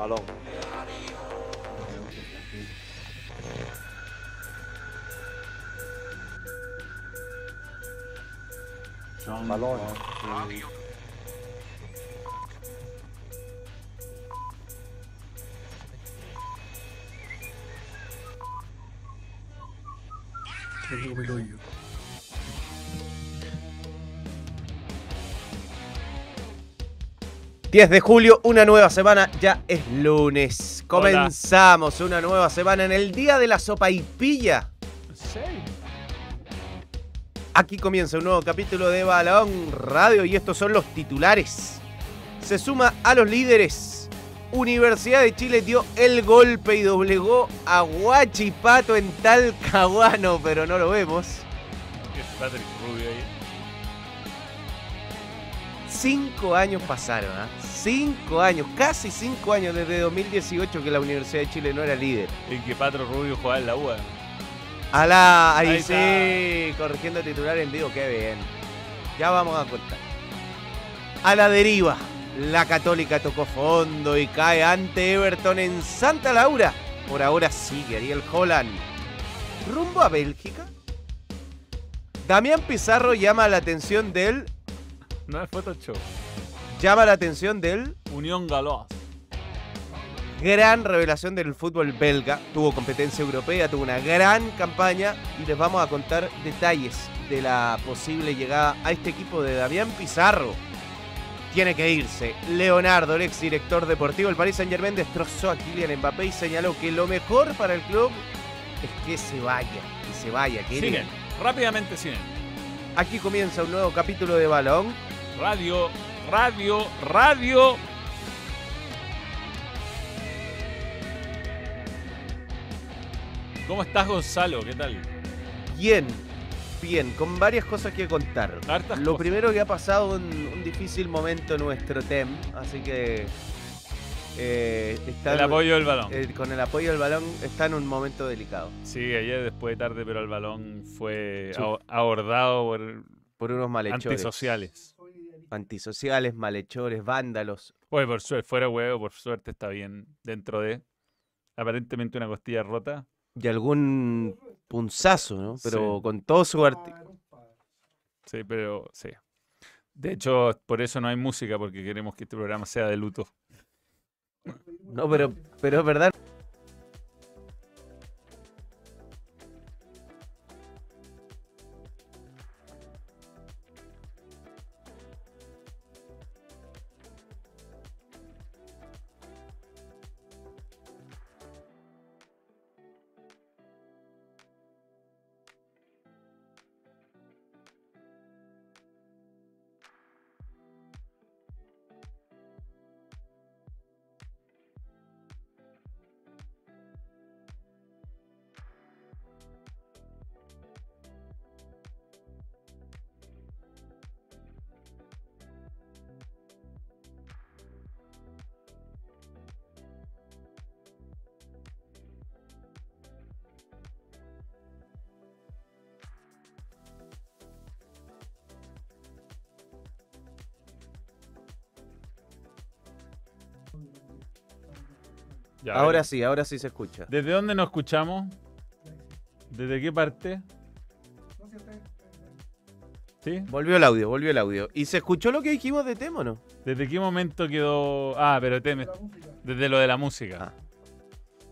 Balón. Balón. Tengo el hoyo. ...10 de julio, una nueva semana, ya es lunes. Comenzamos una nueva semana en el día de la sopa y pilla. ¿En serio? Aquí comienza un nuevo capítulo de Balón Radio y estos son los titulares. Se suma a los líderes. Universidad de Chile dio el golpe y doblegó a Huachipato en Talcahuano, pero no lo vemos. ¿Qué es Patrick Rubio ahí? Cinco años pasaron, ¿ah? Cinco años, casi cinco años desde 2018 que la Universidad de Chile no era líder. En que Patro Rubio jugaba en la UA. A la, ahí, Ahí sí, corrigiendo titular en vivo, qué bien. Ya vamos a contar. A la deriva, la Católica tocó fondo y cae ante Everton en Santa Laura. Por ahora sigue Ariel Holland. Rumbo a Bélgica. Damián Pizarro llama la atención del. No es Photoshop. Llama la atención del Unión Galois. gran revelación del fútbol belga. Tuvo competencia europea, tuvo una gran campaña y les vamos a contar detalles de la posible llegada a este equipo de Damián Pizarro. Tiene que irse. Leonardo, el ex director deportivo del Paris Saint Germain, destrozó a Kylian Mbappé y señaló que lo mejor para el club es que se vaya, que se vaya, que Siguen. Rápidamente siguen. Aquí comienza un nuevo capítulo de Balón. Radio, radio, radio. ¿Cómo estás, Gonzalo? ¿Qué tal? Bien, bien, con varias cosas que contar. Hartas Lo cosas. primero que ha pasado un, un difícil momento en nuestro TEM, así que eh, está El apoyo del balón. eh, con el apoyo del balón está en un momento delicado. Sí, ayer después de tarde, pero el balón fue Sí. abordado por Por unos malhechores. antisociales. Antisociales, malhechores, vándalos. Oye, por suerte, fuera huevo, por suerte está bien dentro de aparentemente una costilla rota. Y algún punzazo, ¿no? Pero Sí. con todo su arte. Sí, pero sí. De hecho, por eso no hay música, porque queremos que este programa sea de luto. No, pero, pero es verdad. Ya, Ahora sí, ahora sí se escucha. ¿Desde dónde nos escuchamos? ¿Desde qué parte? ¿Sí? Volvió el audio, volvió el audio. ¿Y se escuchó lo que dijimos de Temo, no? ¿Desde qué momento quedó.? Ah, pero teme. Desde lo de la música. Ah.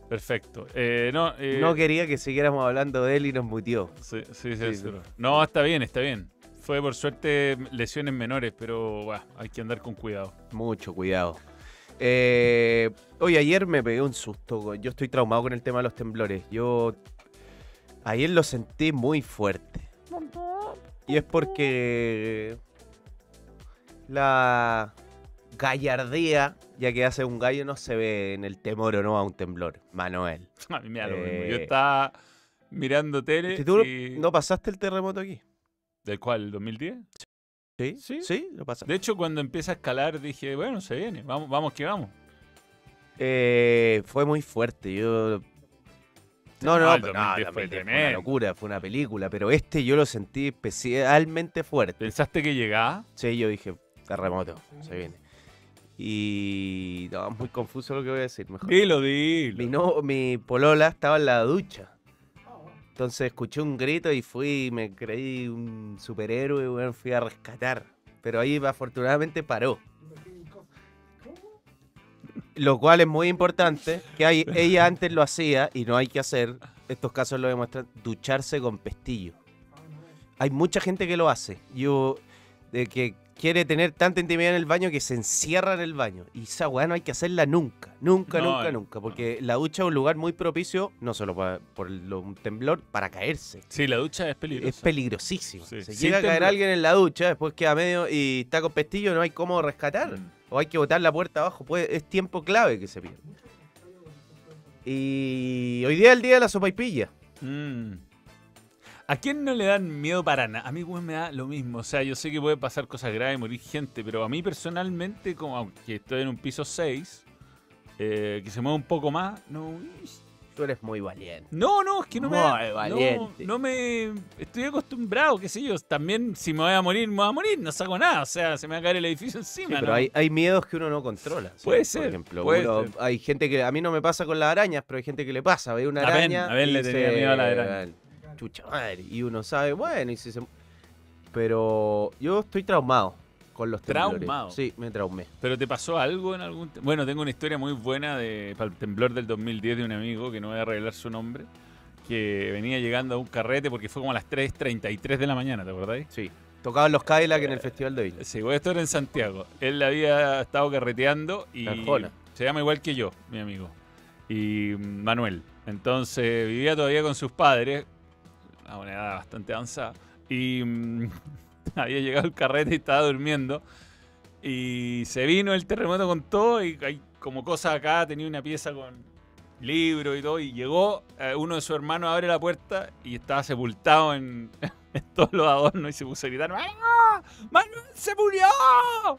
Perfecto. Eh, no, eh, No quería que siguiéramos hablando de él y nos mutió. Sí, sí, sí, Sí, sí. sí. No, está bien, está bien. Fue por suerte lesiones menores, pero bueno, hay que andar con cuidado. Mucho cuidado. Eh, oye, ayer me pegué un susto. Yo estoy traumado con el tema de los temblores. Yo ayer lo sentí muy fuerte. Y es porque la gallardía, ya que hace un gallo, no se ve en el temor o no a un temblor. Manuel. A mí me da lo mismo. Eh, Yo estaba mirando tele. Tú y- no pasaste el terremoto aquí. ¿Del cual? ¿El 2010? ¿Sí? Sí. Sí, lo pasaste. De hecho, cuando empieza a escalar dije, bueno, se viene, vamos, vamos que vamos. Eh, fue muy fuerte. Yo. No, No, no, pero 2010 no, fue 2010 fue una locura, fue una película, pero este yo lo sentí especialmente fuerte. ¿Pensaste que llegaba? Sí, yo dije, terremoto, se viene. Y. No, es muy confuso lo que voy a decir. Mejor. Dilo, dilo. Mi, no, mi polola estaba en la ducha. Entonces escuché un grito y fui, me creí un superhéroe, weón, fui a rescatar. Pero ahí afortunadamente paró. Lo cual es muy importante, que hay- ella antes lo hacía y no hay que hacer, estos casos lo demuestran, ducharse con pestillo. Hay mucha gente que lo hace. Yo, de que quiere tener tanta intimidad en el baño que se encierra en el baño. Y esa weá no hay que hacerla nunca, nunca, No, nunca, eh, nunca. Porque la ducha es un lugar muy propicio, no solo por lo- un temblor, para caerse. Sí, la ducha es peligrosa. Es peligrosísimo. Sí. Se Sin llega a caer temblor. alguien en la ducha, después queda medio y está con pestillo, no hay cómo rescatar. Mm. O hay que botar la puerta abajo. Puede, es tiempo clave que se pierde. Y hoy día es el día de la sopaipilla. Mm. ¿A quién no le dan miedo para nada? A mí, weón, me da lo mismo. O sea, yo sé que puede pasar cosas graves, morir gente, pero a mí personalmente, como aunque estoy en un piso 6, eh, que se mueve un poco más, no. Tú eres muy valiente. No, no, es que no me. Muy no- valiente. No, me. Estoy acostumbrado, qué sé yo. También, si me voy a morir, me voy a morir, no saco nada. O sea, se me va a caer el edificio Sí, encima. pero ¿no? hay, hay miedos que uno no controla. ¿sí? Puede Por ser, ejemplo, puede uno- ser. hay gente que a mí no me pasa con las arañas, pero hay gente que le pasa. Ve una araña. a y le tenía se- miedo a la araña. Chucha madre. Y uno sabe, bueno, y si se. Pero yo estoy traumado con los temblores. ¿Traumado? Sí, me traumé. ¿Pero te pasó algo en algún... Bueno, tengo una historia muy buena de, para el temblor del 2010 de un amigo, que no voy a revelar su nombre, que venía llegando a un carrete porque fue como a las 3.33 de la mañana, ¿te acordáis? Sí. Tocaban los Cadillac en el Festival de Villa. Sí, voy a estar en Santiago. Él había estado carreteando y se llama igual que yo, mi amigo. Y Manuel. Entonces vivía todavía con sus padres, a una edad bastante avanzada. Y mm, había llegado el carrete y estaba durmiendo. Y se vino el terremoto con todo y hay como cosas acá, tenía una pieza con libro y todo. Y llegó, eh, uno de sus hermanos abre la puerta y estaba sepultado en, todos los adornos y se puso a gritar. ¡Ah! ¡Manuel se murió!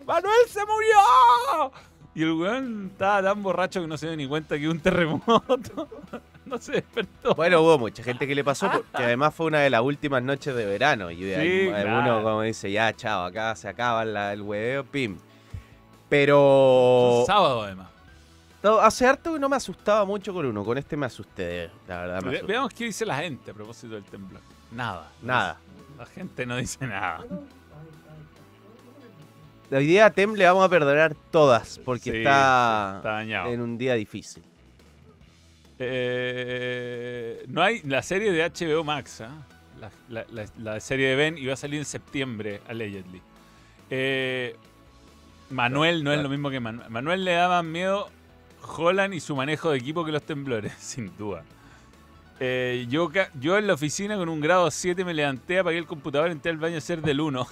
¡Manuel se murió! Y el weón estaba tan borracho que no se dio ni cuenta que un terremoto. no se despertó. Bueno, hubo mucha gente que le pasó, porque además fue una de las últimas noches de verano. Y Sí, claro. uno como dice, ya, chao, acá se acaba la- el hueveo, pim. Pero Sábado además. no, hace harto que no me asustaba mucho con uno, con este me asusté, la verdad. Me Ve- asusté. veamos qué dice la gente a propósito del temblor. Nada. Nada. La gente no dice nada. Hoy día a Tem le vamos a perdonar todas, porque Sí, está, Está dañado. en un día difícil. Eh, no hay la serie de HBO Max, ¿ah? la, la- serie de Ben iba a salir en septiembre, allegedly. Eh, Manuel no es lo mismo que Manuel. Manuel le daba miedo Holland y su manejo de equipo que los temblores, sin duda. Eh, yo, yo en la oficina con un grado 7 me levanté, apagué el computador, entré al baño a ser del 1.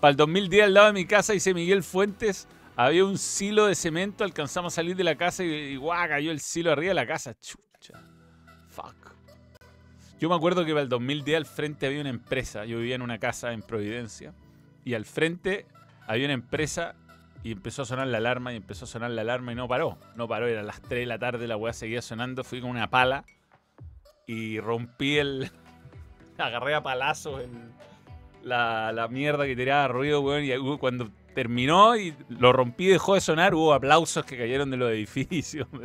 Para el 2010 al lado de mi casa hice Miguel Fuentes había un silo de cemento, alcanzamos a salir de la casa y, y guau, cayó el silo arriba de la casa. Chucha. Fuck. Yo me acuerdo que para el 2010 al frente había una empresa. Yo vivía en una casa en Providencia. Y al frente había una empresa y empezó a sonar la alarma y empezó a sonar la alarma y no paró. No paró, eran las 3 de la tarde, la weá seguía sonando. Fui con una pala y rompí el. Agarré a palazos el, la, la mierda que tiraba ruido, weón. Y cuando terminó y lo rompí y dejó de sonar, hubo aplausos que cayeron de los edificios.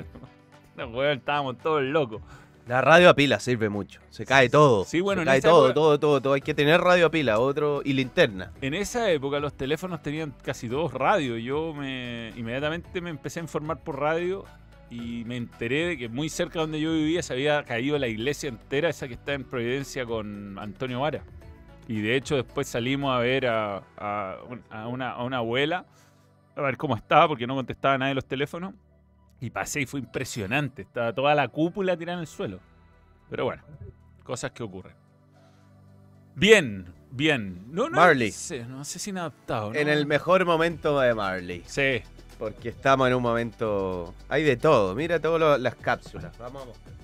No, weón, estábamos todos locos. La radio a pila sirve mucho, se cae todo. Sí, bueno, se en cae esa todo, época- todo, todo, todo. Hay que tener radio a pila, otro y linterna. En esa época los teléfonos tenían casi todos radio. Yo me inmediatamente me empecé a informar por radio y me enteré de que muy cerca donde yo vivía se había caído la iglesia entera, esa que está en Providencia con Antonio Vara. Y de hecho después salimos a ver a, a un- a una, a una abuela, a ver cómo estaba, porque no contestaba nadie los teléfonos. Y pasé y fue impresionante. Estaba toda la cúpula tirada en el suelo. Pero bueno, cosas que ocurren. Bien, bien. No, no, Marley. sé, no sé si inadaptado. ¿no? En el mejor momento de Marley. Sí. Porque estamos en un momento. Hay de todo. Mira todas las cápsulas. Vamos a mostrar.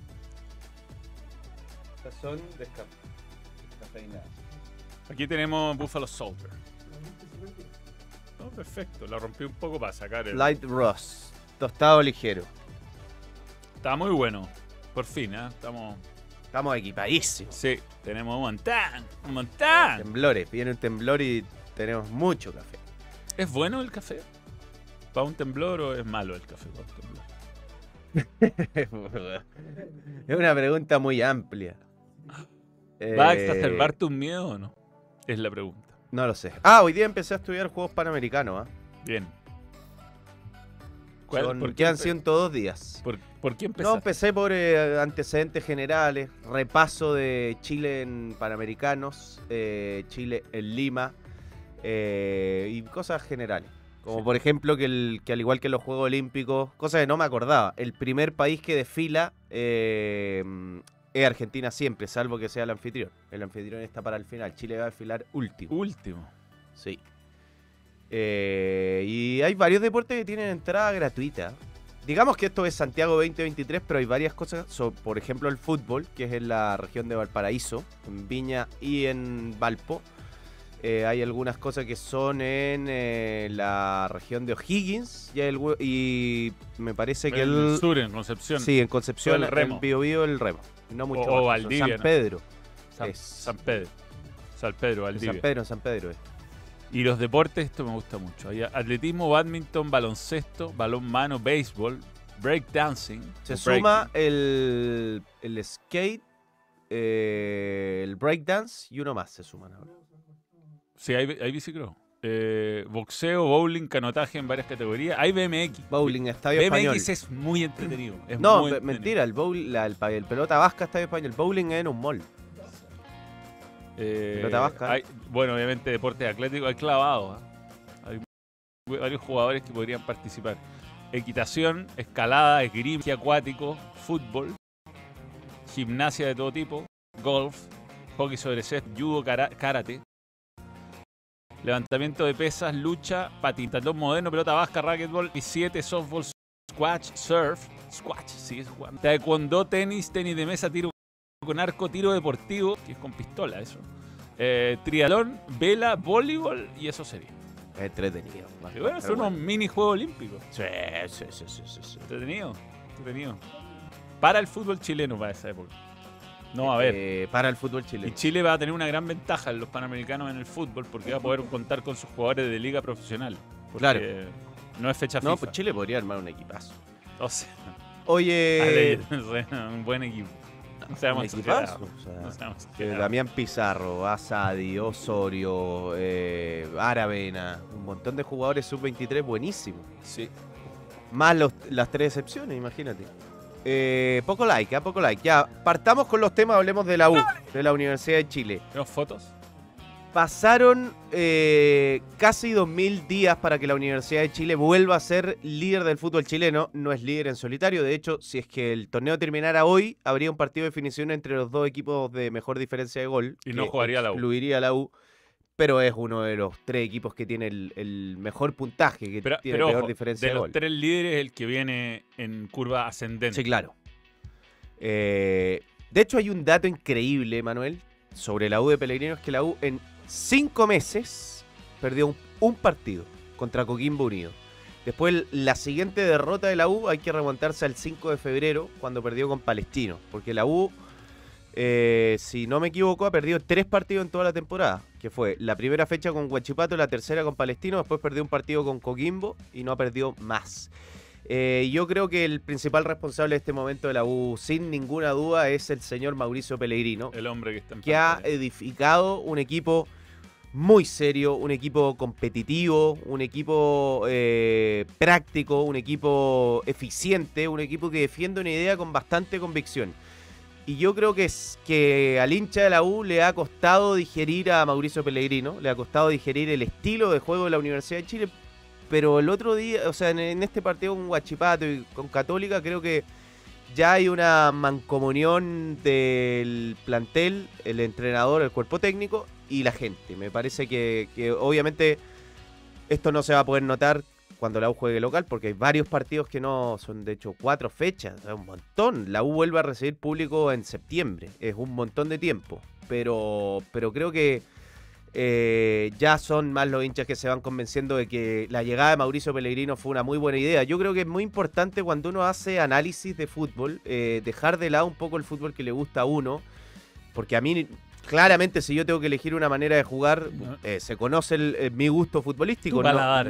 Estas son descafeinadas. Aquí tenemos Buffalo Soldier. Oh, perfecto. La rompí un poco para sacar el. Light Ross. Tostado ligero. Está muy bueno. Por fin, ¿eh? Estamos. Estamos equipadísimos. Sí, tenemos un montón. Un montón. Temblores. Viene un temblor y tenemos mucho café. ¿Es bueno el café? ¿Para un temblor o es malo el café para un temblor? es una pregunta muy amplia. ¿Va a Eh, exacerbarte un miedo o no? Es la pregunta. No lo sé. Ah, hoy día empecé a estudiar juegos panamericanos. ¿ah? Bien. ¿Cuál? Son- ¿Por, qué quedan empe- 102 días. por, por qué No, empezaste? empecé por eh, antecedentes generales, repaso de Chile en Panamericanos, eh, Chile en Lima eh, y cosas generales. Como Sí. por ejemplo que, el, que al igual que los Juegos Olímpicos, cosas que no me acordaba, el primer país que desfila eh, es Argentina siempre, salvo que sea el anfitrión. El anfitrión está para el final, Chile va a desfilar último. Último. Sí. Eh, y hay varios deportes que tienen entrada gratuita. Digamos que esto es Santiago 2023, pero hay varias cosas. so- por ejemplo, el fútbol, que es en la región de Valparaíso, en Viña y en Valpo. Eh, hay algunas cosas que son en eh, la región de O'Higgins y, me parece que en el, el sur, en Concepción. sí, en Concepción, el Remo. en Biobío el Remo. No mucho O- más, Valdivia, San. Pedro. San, Pedro. San Pedro, Valdivia. San Pedro, San Pedro. es. Y los deportes, esto me gusta mucho. Hay atletismo, badminton, baloncesto, balón mano, béisbol, breakdancing. Se suma el, el skate, eh, el breakdance y uno más se suman ahora. Sí, hay, hay bicicross. Eh, boxeo, bowling, canotaje en varias categorías. Hay BMX. Bowling, estadio BMX español. es muy entretenido. es No, muy entretenido. mentira, el, bowl, la- el, el pelota vasca estadio español. Bowling es en un mall. Eh, Pelota vasca. hay- bueno, obviamente deportes atléticos, hay clavados. ¿ah? Hay varios jugadores que podrían participar. Equitación, escalada, esgrima, acuático, fútbol, gimnasia de todo tipo, golf, hockey sobre césped, judo, kara- karate, levantamiento de pesas, lucha, patinatón moderno, pelota vasca, racquetball, y 7 softball, squash, surf, squash, sí, es jugar. Taekwondo, tenis, tenis de mesa, tiro con arco, tiro deportivo, que es con pistola eso. Eh, triatlón, vela, voleibol y eso sería. Entretenido. Y bueno, son unos mini juegos olímpicos. Sí, sí, sí, sí, sí, sí. Entretenido, entretenido. Para el fútbol chileno para esa época. No, a ver. Eh, para el fútbol Y chileno. Chile va a tener una gran ventaja en los panamericanos en el fútbol porque va a poder contar con sus jugadores de liga profesional. Claro. No es fecha No, FIFA. pues Chile podría armar un equipazo. O sea, Oye, un buen equipo. No seamos equipazo. o sea, No seamos que exagerados. Damián Pizarro, Asadi, Osorio, eh, Aravena, un montón de jugadores sub-23 buenísimos. Sí. Más los- las tres excepciones, imagínate. Eh, poco like, ¿ah? poco like. Ya, partamos con los temas, hablemos de la U, de la Universidad de Chile. ¿Tenemos fotos? Pasaron eh, casi 2.000 días para que la Universidad de Chile vuelva a ser líder del fútbol chileno. No es líder en solitario. De hecho, si es que el torneo terminara hoy, habría un partido de definición entre los dos equipos de mejor diferencia de gol. Y no jugaría la U. Excluiría a la U. Pero es uno de los tres equipos que tiene el, el mejor puntaje, que Pero, tiene pero peor ojo, diferencia de de, los gol. tres líderes el que viene en curva ascendente. Sí, claro. Eh, de hecho, hay un dato increíble, Manuel, sobre la U de Pellegrino, es que la U en cinco meses perdió un, un partido contra Coquimbo Unido. Después, la siguiente derrota de la U hay que remontarse al 5 de febrero, cuando perdió con Palestino. Porque la U, eh, si no me equivoco, ha perdido tres partidos en toda la temporada. Que fue la primera fecha con Huachipato, la tercera con Palestino, después perdió un partido con Coquimbo y no ha perdido más. Eh, yo creo que el principal responsable de este momento de la U, sin ninguna duda, es el señor Mauricio Pellegrino, El hombre que está en que ha edificado un equipo muy serio, un equipo competitivo, un equipo eh, práctico, un equipo eficiente, un equipo que defiende una idea con bastante convicción. Y yo creo que, es, que al hincha de la U le ha costado digerir a Mauricio Pellegrino, le ha costado digerir el estilo de juego de la Universidad de Chile, pero el otro día, o sea, en, este partido con Huachipato y con Católica, creo que ya hay una mancomunión del plantel, el entrenador, el cuerpo técnico y la gente. Me parece que obviamente esto no se va a poder notar cuando la U juegue local, porque hay varios partidos que no son, de hecho, cuatro fechas, es un montón. La U vuelve a recibir público en septiembre, es un montón de tiempo, pero, pero creo que eh, ya son más los hinchas que se van convenciendo de que la llegada de Mauricio Pellegrino fue una muy buena idea. Yo creo que es muy importante cuando uno hace análisis de fútbol, eh, dejar de lado un poco el fútbol que le gusta a uno, porque a mí claramente si yo tengo que elegir una manera de jugar, No. eh, se conoce el- eh, mi gusto futbolístico.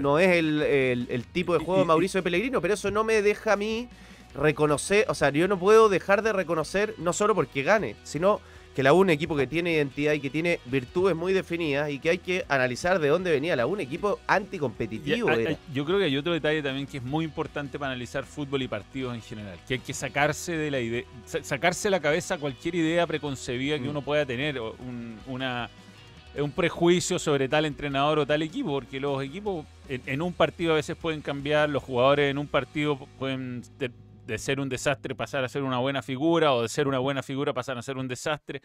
No, es el, el- el tipo de juego de Mauricio de Pellegrino, pero eso no me deja a mí reconocer, o sea, yo no puedo dejar de reconocer, no solo porque gane, sino que la U un equipo que tiene identidad y que tiene virtudes muy definidas y que hay que analizar de dónde venía la U, un equipo anticompetitivo. yo creo que hay otro detalle también que es muy importante para analizar fútbol y partidos en general, que hay que sacarse de la idea, sa- sacarse de la cabeza cualquier idea preconcebida que Mm. uno pueda tener, un, una, un prejuicio sobre tal entrenador o tal equipo, porque los equipos en, en un partido a veces pueden cambiar, los jugadores en un partido pueden de, ser un desastre pasar a ser una buena figura, o de ser una buena figura pasar a ser un desastre.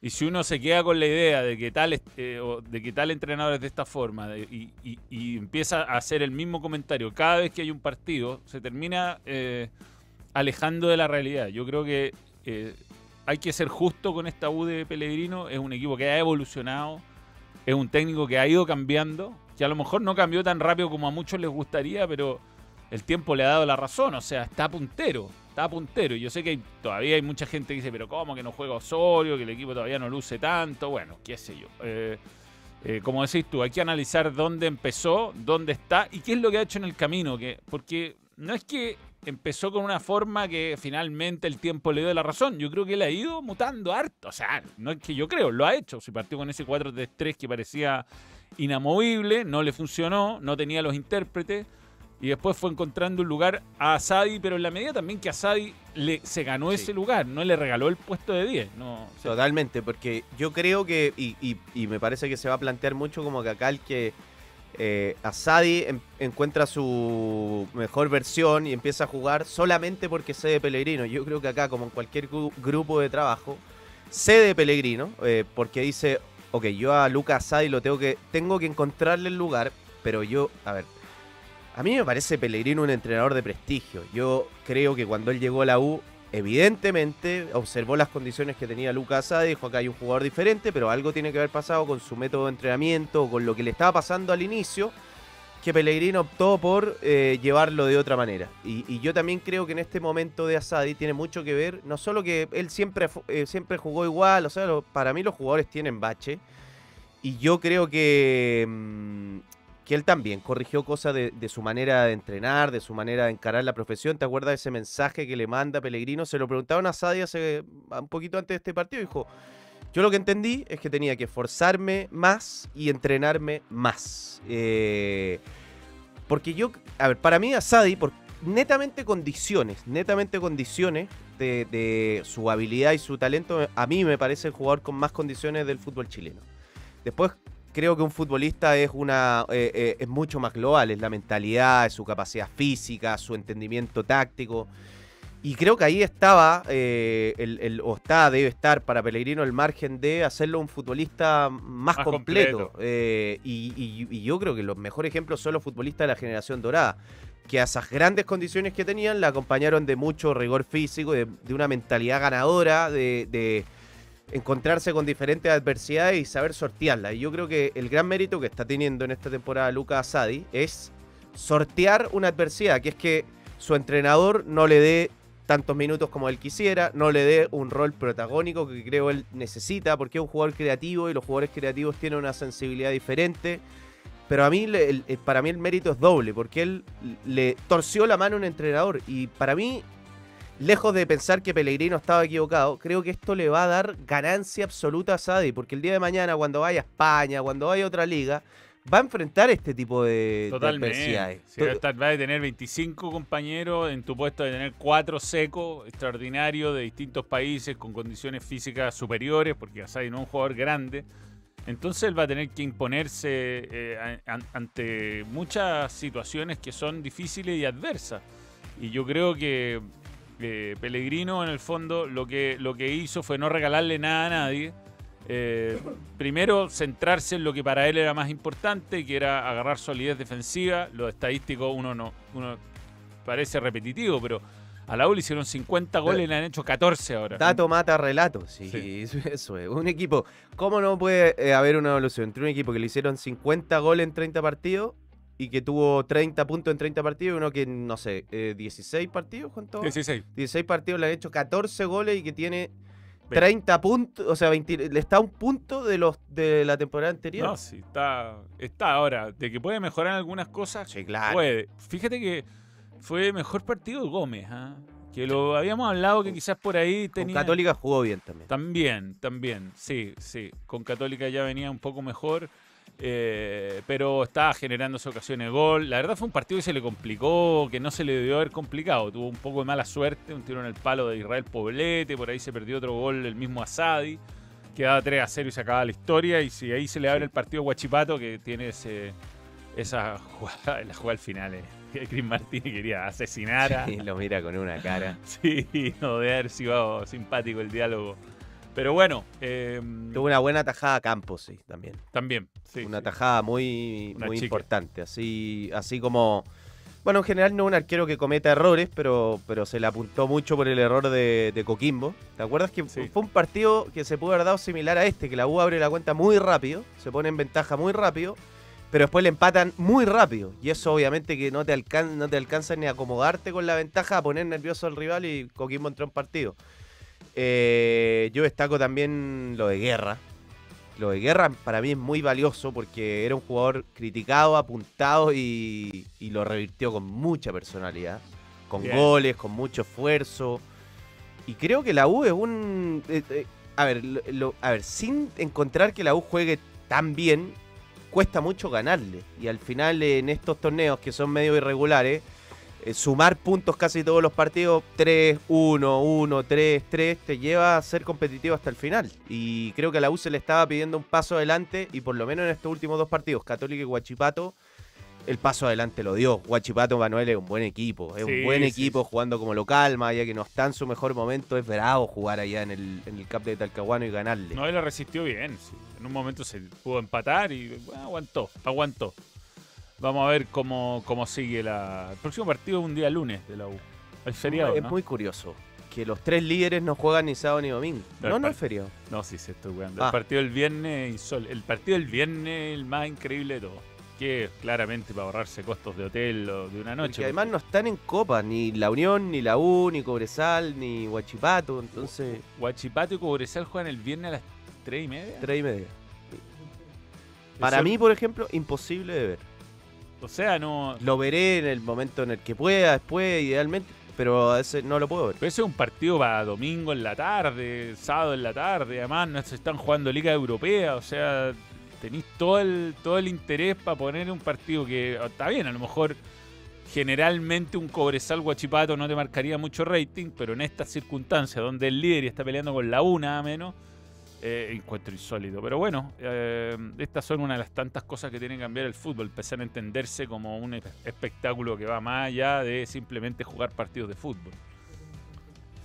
Y si uno se queda con la idea de que tal, eh, de que tal entrenador es de esta forma y- y empieza a hacer el mismo comentario cada vez que hay un partido, se termina eh, alejando de la realidad. Yo creo que eh, hay que ser justo con esta U de Pellegrino. Es un equipo que ha evolucionado, es un técnico que ha ido cambiando, que a lo mejor no cambió tan rápido como a muchos les gustaría, pero el tiempo le ha dado la razón. O sea, está puntero, está puntero. Y yo sé que todavía hay mucha gente que dice, pero ¿cómo que no juega Osorio? Que el equipo todavía no luce tanto. Bueno, qué sé yo. Eh, eh, como decís tú, hay que analizar dónde empezó, dónde está y qué es lo que ha hecho en el camino. Que, porque no es que empezó con una forma que finalmente el tiempo le dio la razón. Yo creo que él ha ido mutando harto. O sea, no es que yo creo, lo ha hecho. Si partió con ese 4-3-3 que parecía inamovible, no le funcionó, no tenía los intérpretes. Y después fue encontrando un lugar a Asadi, pero en la medida también que Asadi le, se ganó Sí. ese lugar, no le regaló el puesto de 10. No, o sea, Totalmente, porque yo creo que, y, y- y me parece que se va a plantear mucho como que acá el que eh, Asadi en- encuentra su mejor versión y empieza a jugar solamente porque sé de Pellegrino. Yo creo que acá, como en cualquier gru- grupo de trabajo, sé de Pellegrino, eh, porque dice, ok, yo a Lucas Asadi lo tengo que, tengo que encontrarle el lugar, pero yo, a ver, a mí me parece Pellegrino un entrenador de prestigio. Yo creo que cuando él llegó a la U, evidentemente observó las condiciones que tenía Lucas Asadi, dijo acá hay un jugador diferente, pero algo tiene que haber pasado con su método de entrenamiento, con lo que le estaba pasando al inicio, que Pellegrino optó por eh, llevarlo de otra manera. Y, y yo también creo que en este momento de Asadi tiene mucho que ver, no solo que él siempre, eh, siempre jugó igual, o sea, para mí los jugadores tienen bache, y yo creo que, mm, que él también corrigió cosas de, su manera de entrenar, de su manera de encarar la profesión. ¿Te acuerdas de ese mensaje que le manda Pellegrino? Se lo preguntaron a Sadia hace un poquito antes de este partido. Dijo, yo lo que entendí es que tenía que esforzarme más y entrenarme más. Eh, porque yo, a ver, para mí Asadi, por netamente condiciones, netamente condiciones de, de su habilidad y su talento, a mí me parece el jugador con más condiciones del fútbol chileno. Después creo que un futbolista es una eh, eh, es mucho más global, es la mentalidad, es su capacidad física, su entendimiento táctico. Y creo que ahí estaba, eh, el, el- o está, debe estar para Pellegrino el margen de hacerlo un futbolista más, Más completo. completo. Eh, y, y- y yo creo que los mejores ejemplos son los futbolistas de la generación dorada, que a esas grandes condiciones que tenían la acompañaron de mucho rigor físico, de, de una mentalidad ganadora, de, de encontrarse con diferentes adversidades y saber sortearlas. Y yo creo que el gran mérito que está teniendo en esta temporada Lucas Asadi es sortear una adversidad, que es que su entrenador no le dé tantos minutos como él quisiera, no le dé un rol protagónico que creo él necesita, porque es un jugador creativo y los jugadores creativos tienen una sensibilidad diferente. Pero a mí, para mí el mérito es doble, porque él le torció la mano a un entrenador. Y para mí, lejos de pensar que Pellegrino estaba equivocado, creo que esto le va a dar ganancia absoluta a Sadi, porque el día de mañana, cuando vaya a España, cuando vaya a otra liga, va a enfrentar este tipo de, Totalmente. Si va a estar- va a tener 25 compañeros, en tu puesto de tener 4 secos, extraordinarios, de distintos países, con condiciones físicas superiores, porque Asadi no es un jugador grande. Entonces él va a tener que imponerse eh, an- ante muchas situaciones que son difíciles y adversas. Y yo creo que eh, Pellegrino, en el fondo, lo que, lo que hizo fue no regalarle nada a nadie. Eh, primero, centrarse en lo que para él era más importante, que era agarrar solidez defensiva. Lo estadístico uno no uno parece repetitivo, pero a la U le hicieron 50 goles y le han hecho 14 ahora. Dato mata relato, sí, Sí. Eso, eso es. Un equipo, ¿cómo no puede eh, haber una evolución entre un equipo que le hicieron 50 goles en 30 partidos y que tuvo 30 puntos en 30 partidos y uno que, no sé, eh, 16 partidos, ¿cuánto? 16. 16 partidos le han hecho 14 goles y que tiene 30 puntos, o sea, 20 le está un punto de los de la temporada anterior. No, sí, está, está ahora. De que puede mejorar algunas cosas, Sí, claro. puede. Fíjate que fue mejor partido Gómez, ¿ah? que lo habíamos hablado que quizás por ahí Con tenía... Católica jugó bien también. También, también, sí, sí. Con Católica ya venía un poco mejor, eh, pero estaba generando sus ocasiones de gol. La verdad fue un partido que se le complicó, que no se le debió haber complicado. Tuvo un poco de mala suerte, un tiro en el palo de Israel Poblete, por ahí se perdió otro gol el mismo Asadi. Quedaba 3 a 0 y se acababa la historia. Y si ahí se le abre el partido a Guachipato, que tiene ese, esa jugada, la jugada al final. eh, que Chris Martínez quería asesinar a, Y lo mira con una cara. Sí, no debe haber sido simpático el diálogo. Pero bueno, eh, Tuvo una buena tajada a Campos, sí, también. también. sí, una sí. tajada muy, Una muy importante. Así, así como. Bueno, en general no es un arquero que cometa errores, pero, pero se le apuntó mucho por el error de, de Coquimbo. ¿Te acuerdas que Sí. fue un partido que se pudo haber dado similar a este? Que la U abre la cuenta muy rápido, se pone en ventaja muy rápido, pero después le empatan muy rápido. Y eso obviamente que no te, alcan no te alcanza ni a acomodarte con la ventaja, a poner nervioso al rival y Coquimbo entró en partido. Eh, yo destaco también lo de Guerra. Lo de Guerra para mí es muy valioso porque era un jugador criticado, apuntado y, y lo revirtió con mucha personalidad, con Bien. goles, con mucho esfuerzo. Y creo que la U es un... eh, eh, a, ver, lo- lo- a ver, sin encontrar que la U juegue tan bien, cuesta mucho ganarle. Y al final en estos torneos que son medio irregulares, eh, sumar puntos casi todos los partidos, 3, 1, 1, 3, 3, te lleva a ser competitivo hasta el final. Y creo que a la U se le estaba pidiendo un paso adelante y por lo menos en estos últimos dos partidos, Católica y Guachipato, el paso adelante lo dio. Guachipato Manuel es un buen equipo, es Sí, un buen sí, equipo sí. jugando como local, más allá que no está en su mejor momento, es bravo jugar allá en el, en el Cap de Talcahuano y ganarle. No, él lo resistió bien. En un momento se pudo empatar y bueno, aguantó, aguantó. Vamos a ver cómo, cómo sigue la. El próximo partido es un día lunes de la U. El feriado. es ¿no? muy curioso que los tres líderes no juegan ni sábado ni domingo. No, No, el no es feriado. No, sí, se estoy jugando. Ah. El partido del viernes insol- El partido del viernes el más increíble de todo. Que claramente para ahorrarse costos de hotel o de una noche. Porque además no están en copa, ni la Unión, ni la U, ni Cobresal, ni Huachipato, entonces Guachipato y Cobresal juegan el viernes a las 3 y media. tres y media. Para Eso- mí, por ejemplo, imposible de ver. O sea, no. Lo veré en el momento en el que pueda, después, idealmente, pero a veces no lo puedo ver. Pero ese es un partido para domingo en la tarde, sábado en la tarde. Además, no se están jugando Liga Europea. O sea, tenéis todo el, todo el interés para poner un partido que está bien, a lo mejor generalmente un Cobresal Guachipato no te marcaría mucho rating, pero en estas circunstancias donde el líder y está peleando con la una a menos, eh, encuentro insólito. Pero bueno, eh, estas son una de las tantas cosas que tiene que cambiar el fútbol, empezar a entenderse como un espe- espectáculo que va más allá de simplemente jugar partidos de fútbol.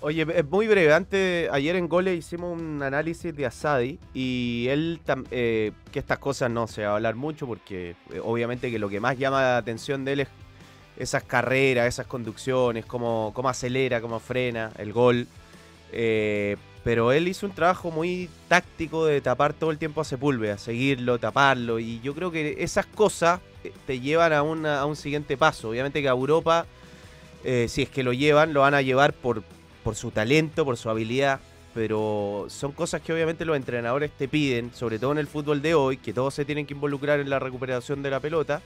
Oye, es muy breve. Antes, ayer en Gole hicimos un análisis de Asadi y él, eh, que estas cosas no se va a hablar mucho porque eh, obviamente que lo que más llama la atención de él es esas carreras, esas conducciones, cómo, cómo acelera, cómo frena, el gol. Eh, pero él hizo un trabajo muy táctico de tapar todo el tiempo a Sepúlveda, seguirlo, taparlo. Y yo creo que esas cosas eh, te llevan a, una- a un siguiente paso. Obviamente que a Europa, eh, si es que lo llevan, lo van a llevar por, por su talento, por su habilidad. Pero son cosas que obviamente los entrenadores te piden, sobre todo en el fútbol de hoy, que todos se tienen que involucrar en la recuperación de la pelota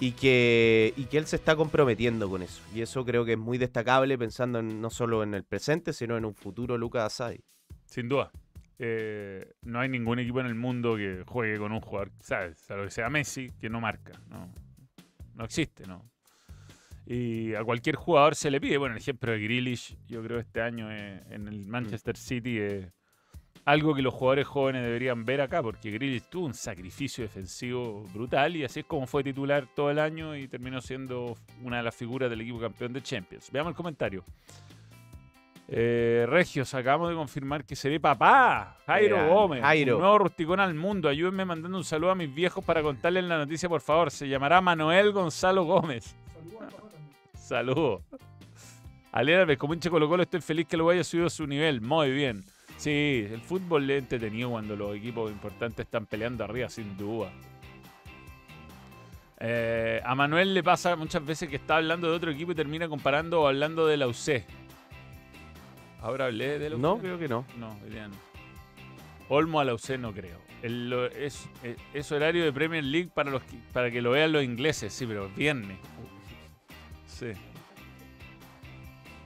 y que, y que él se está comprometiendo con eso. Y eso creo que es muy destacable pensando en- no solo en el presente, sino en un futuro Lucas Asadi. Sin duda. Eh, no hay ningún equipo en el mundo que juegue con un jugador, ¿sabes? Salvo que sea Messi, que no marca. No, no existe, ¿no? Y a cualquier jugador se le pide. Bueno, el ejemplo de Grealish, yo creo este año eh, en el Manchester City es algo que los jugadores jóvenes deberían ver acá, porque Grealish tuvo un sacrificio defensivo brutal y así es como fue titular todo el año y terminó siendo una de las figuras del equipo campeón de Champions. Veamos el comentario. Eh, Regios, acabamos de confirmar que seré papá. Jairo Gómez. Jairo. Un nuevo rusticón al mundo. Ayúdenme mandando un saludo a mis viejos para contarles la noticia, por favor. Se llamará Manuel Gonzalo Gómez. Saludos. Alérame, como hincha Colo Colo, estoy feliz que lo haya subido a su nivel. Muy bien. Sí, el fútbol es entretenido cuando los equipos importantes están peleando arriba, sin duda. Eh, a Manuel le pasa muchas veces que está hablando de otro equipo y termina comparando o hablando de la UC. Ahora hablé de la UC. No, creo que no. No, hoy día no. Olmo a la UC no creo. El- lo- es, horario de Premier League para, los, que- para que lo vean los ingleses, sí, pero viernes. Sí.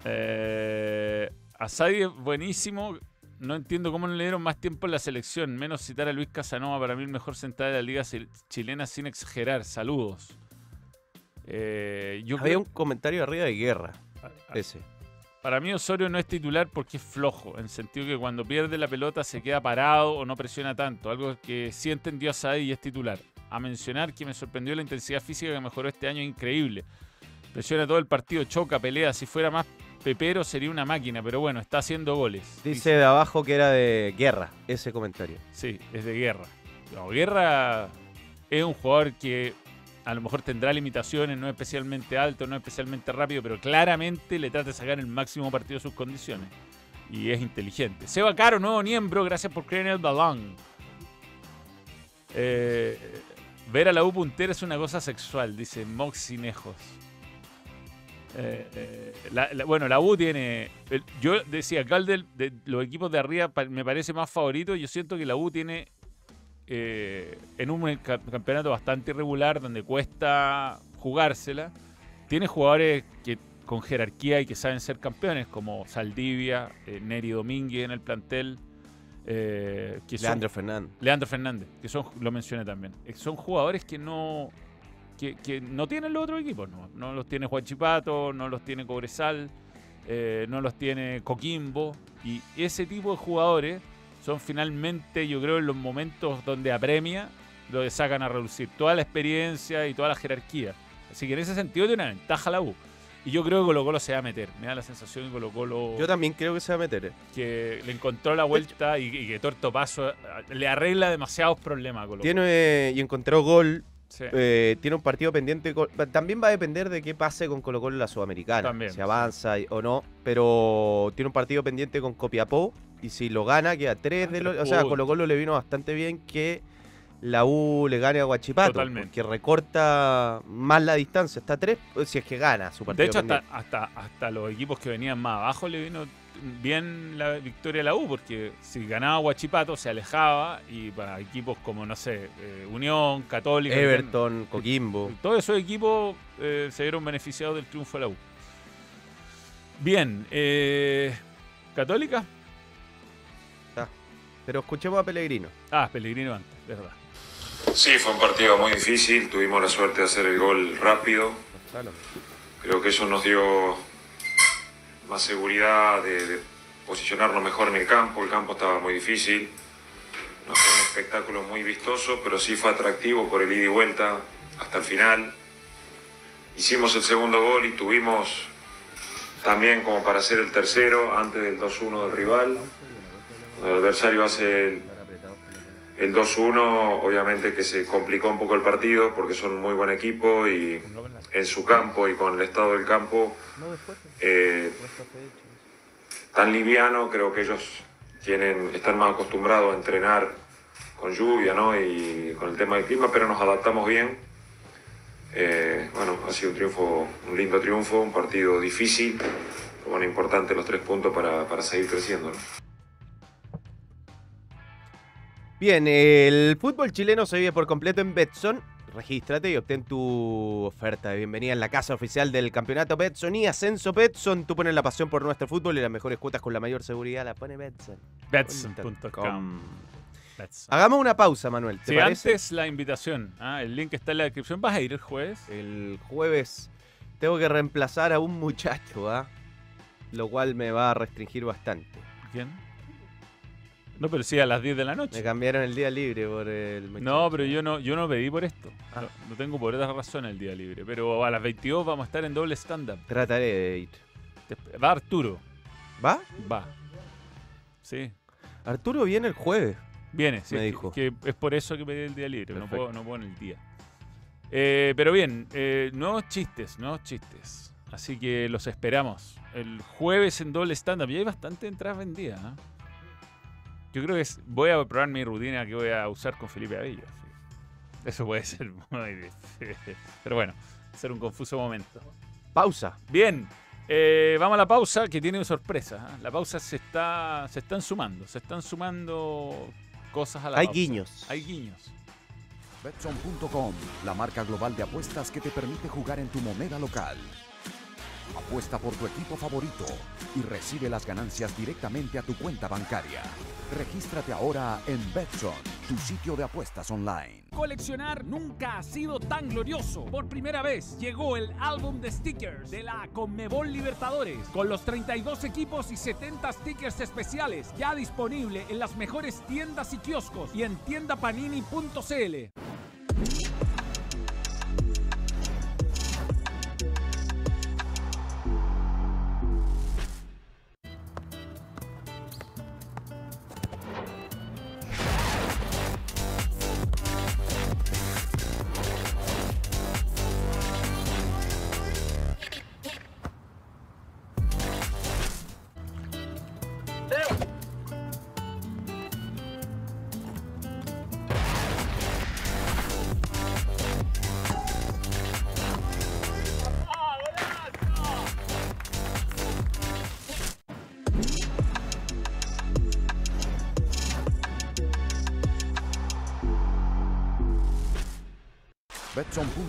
Eh, Asadi es buenísimo. No entiendo cómo no le dieron más tiempo en la selección. Menos citar a Luis Casanova, para mí el mejor central de la liga chilena sin exagerar. Saludos. Eh, yo Había creo- un comentario arriba de guerra. a- Ese. para mí Osorio no es titular porque es flojo, en el sentido que cuando pierde la pelota se queda parado o no presiona tanto, algo que sí entendió Saadi y es titular. A mencionar que me sorprendió la intensidad física que mejoró este año, increíble. Presiona todo el partido, choca, pelea, si fuera más pepero sería una máquina, pero bueno, está haciendo goles. Dice de abajo que era de guerra, ese comentario. Sí, es de Guerra. No, Guerra es un jugador que a lo mejor tendrá limitaciones, no es especialmente alto, no es especialmente rápido, pero claramente le trata de sacar el máximo partido de sus condiciones. Y es inteligente. Seba Caro, nuevo miembro, gracias por creer en el balón. Eh, ver a la U puntera es una cosa sexual, dice Moxinejos. Eh, eh, la- la- bueno, la U tiene. el- yo decía, acá el del- de los equipos de arriba pa- me parece más favorito. Yo siento que la U tiene. eh, en un ca- campeonato bastante irregular donde cuesta jugársela, tiene jugadores que con jerarquía y que saben ser campeones, como Saldivia, Neri Domínguez en el plantel. son- Leandro Fernández. Leandro Fernández, que son, lo mencioné también. Son jugadores que no que, que no tienen los otros equipos. No, no los tiene Juan Chipato, no los tiene Cobresal, eh, no los tiene Coquimbo. Y ese tipo de jugadores son finalmente, yo creo, en los momentos donde apremia, que sacan a reducir toda la experiencia y toda la jerarquía. Así que en ese sentido tiene una ventaja la U. Y yo creo que Colo Colo se va a meter. Me da la sensación que Colo Colo Yo también creo que se va a meter. eh. que le encontró la vuelta y, y que Torto Paso eh, le arregla demasiados problemas a Colo Colo. Tiene eh, y encontró gol. Sí. eh, tiene un partido pendiente. con- También va a depender de qué pase con Colo Colo en la Sudamericana. También, si avanza o no. Pero tiene un partido pendiente con Copiapó. Y si lo gana, queda tres de los. O sea, a. Colo Colo le vino bastante bien que la U le gane a Guachipato. Totalmente. Porque recorta más la distancia. Está tres si es que gana su De partido. hecho, hasta, hasta, hasta los equipos que venían más abajo le vino bien la victoria a la U, porque si ganaba Huachipato se alejaba y para equipos como, no sé, eh, Unión, Católica, Everton, Coquimbo. todos esos equipos eh, se vieron beneficiados del triunfo de la U. Bien, eh, ¿Católica? Pero escuchemos a Pellegrino. Ah, Pellegrino antes, verdad. Sí, fue un partido muy difícil, tuvimos la suerte de hacer el gol rápido, creo que eso nos dio más seguridad de, de posicionarnos mejor en el campo, el campo estaba muy difícil, no fue un espectáculo muy vistoso, pero sí fue atractivo por el ida y vuelta hasta el final. Hicimos el segundo gol y tuvimos también como para hacer el tercero antes del 2-1 del rival. El adversario hace el, el 2-1, obviamente que se complicó un poco el partido porque son un muy buen equipo y en su campo y con el estado del campo eh, tan liviano, creo que ellos tienen, están más acostumbrados a entrenar con lluvia ¿no? y con el tema del clima, pero nos adaptamos bien. Eh, bueno, ha sido un triunfo, un lindo triunfo, un partido difícil, pero bueno, importante los tres puntos para, para seguir creciendo. ¿no? Bien, el fútbol chileno se vive por completo en Betson. Regístrate y obtén tu oferta de bienvenida en la casa oficial del campeonato Betson y Ascenso Betson. Tú pones la pasión por nuestro fútbol y las mejores cuotas con la mayor seguridad la pone Betson. Betson.com. Betson. Hagamos una pausa, Manuel. ¿Te Sí, parece? antes la invitación. ah, el link está en la descripción. ¿Vas a ir el jueves? El jueves tengo que reemplazar a un muchacho, ¿ah? Lo cual me va a restringir bastante. ¿Quién? No, pero sí a las 10 de la Me noche. cambiaron el día libre por el. No, pero yo no, yo no pedí por esto. Ah. No, no tengo por esa razón el día libre. Pero a las 22 vamos a estar en doble stand-up. Trataré de ir. Va Arturo. ¿Va? Va. Sí. Arturo viene el jueves. Viene, sí. Me que- dijo. Que, es por eso que pedí el día libre. No puedo, no puedo en el día. Eh, pero bien, eh, nuevos chistes, nuevos chistes. Así que los esperamos. El jueves en doble stand-up. Y hay bastante entradas vendidas. ¿ah? Yo creo que es- voy a probar mi rutina que voy a usar con Felipe Avillo. sí. Eso puede ser muy difícil. Pero bueno, va a ser un confuso momento. Pausa. Bien. Eh, vamos a la pausa que tiene sorpresa. ¿eh? La pausa se está. se están sumando. Se están sumando cosas a la Hay pausa. guiños. Hay guiños. Betson.com, la marca global de apuestas que te permite jugar en tu moneda local. Apuesta por tu equipo favorito y recibe las ganancias directamente a tu cuenta bancaria. Regístrate ahora en Betson, tu sitio de apuestas online. Coleccionar nunca ha sido tan glorioso. Por primera vez llegó el álbum de stickers de la Conmebol Libertadores con los 32 equipos y 70 stickers especiales ya disponible en las mejores tiendas y kioscos y en tiendapanini.cl.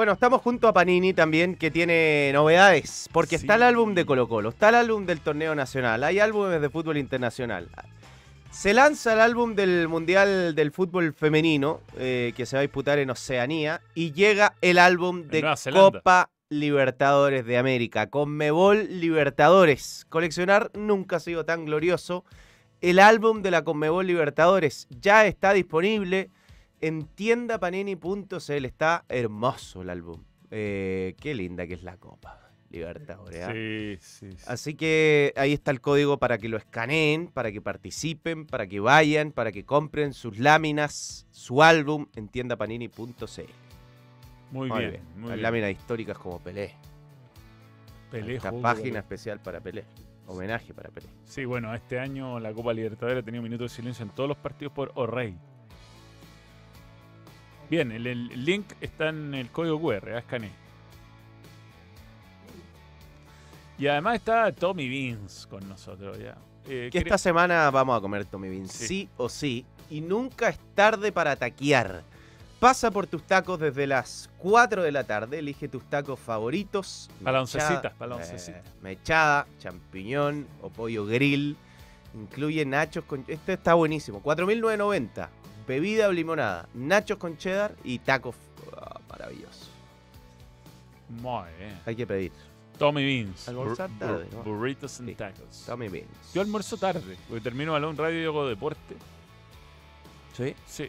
Bueno, estamos junto a Panini también, que tiene novedades, porque está el álbum de Colo Colo, está el álbum del torneo nacional, hay álbumes de fútbol internacional. Se lanza el álbum del Mundial del Fútbol Femenino, eh, que se va a disputar en Oceanía, y llega el álbum de. Copa Libertadores de América, Conmebol Libertadores. Coleccionar nunca ha sido tan glorioso. El álbum de la Conmebol Libertadores ya está disponible en tiendapanini.cl. Está hermoso el álbum. Eh, qué linda que es la Copa Libertadores. ¿ah? Sí, sí, sí. Así que ahí está el código para que lo escaneen, para que participen, para que vayan, para que compren sus láminas, su álbum en tiendapanini.cl. Muy, Muy bien. bien. Muy Las bien. láminas históricas como Pelé. Pelé Esta jugó página especial para Pelé. Homenaje para Pelé. Sí, bueno, este año la Copa Libertadores ha tenido minutos de silencio en todos los partidos por O'Reilly. Bien, el, el link está en el código QR, ¿eh? escaneé. Y además está Tommy Beans con nosotros ya. Eh, Que esta semana vamos a comer Tommy Beans, Sí. sí. o sí. Y nunca es tarde para taquear. Pasa por tus tacos desde las 4 de la tarde, elige tus tacos favoritos. Pa' la mechada, oncecita, pa' la oncecita. eh, mechada, champiñón o pollo grill. Incluye nachos con... Este está buenísimo. 4.990. Bebida o limonada. Nachos con cheddar y tacos. ah, maravilloso. Muy bien. Hay que pedir. Tommy Beans. Almorzar tarde, bur- ¿no? Burritos and Sí. tacos. Tommy Beans. Yo almuerzo tarde, porque termino Balón Radio y hago deporte. ¿Sí? Sí,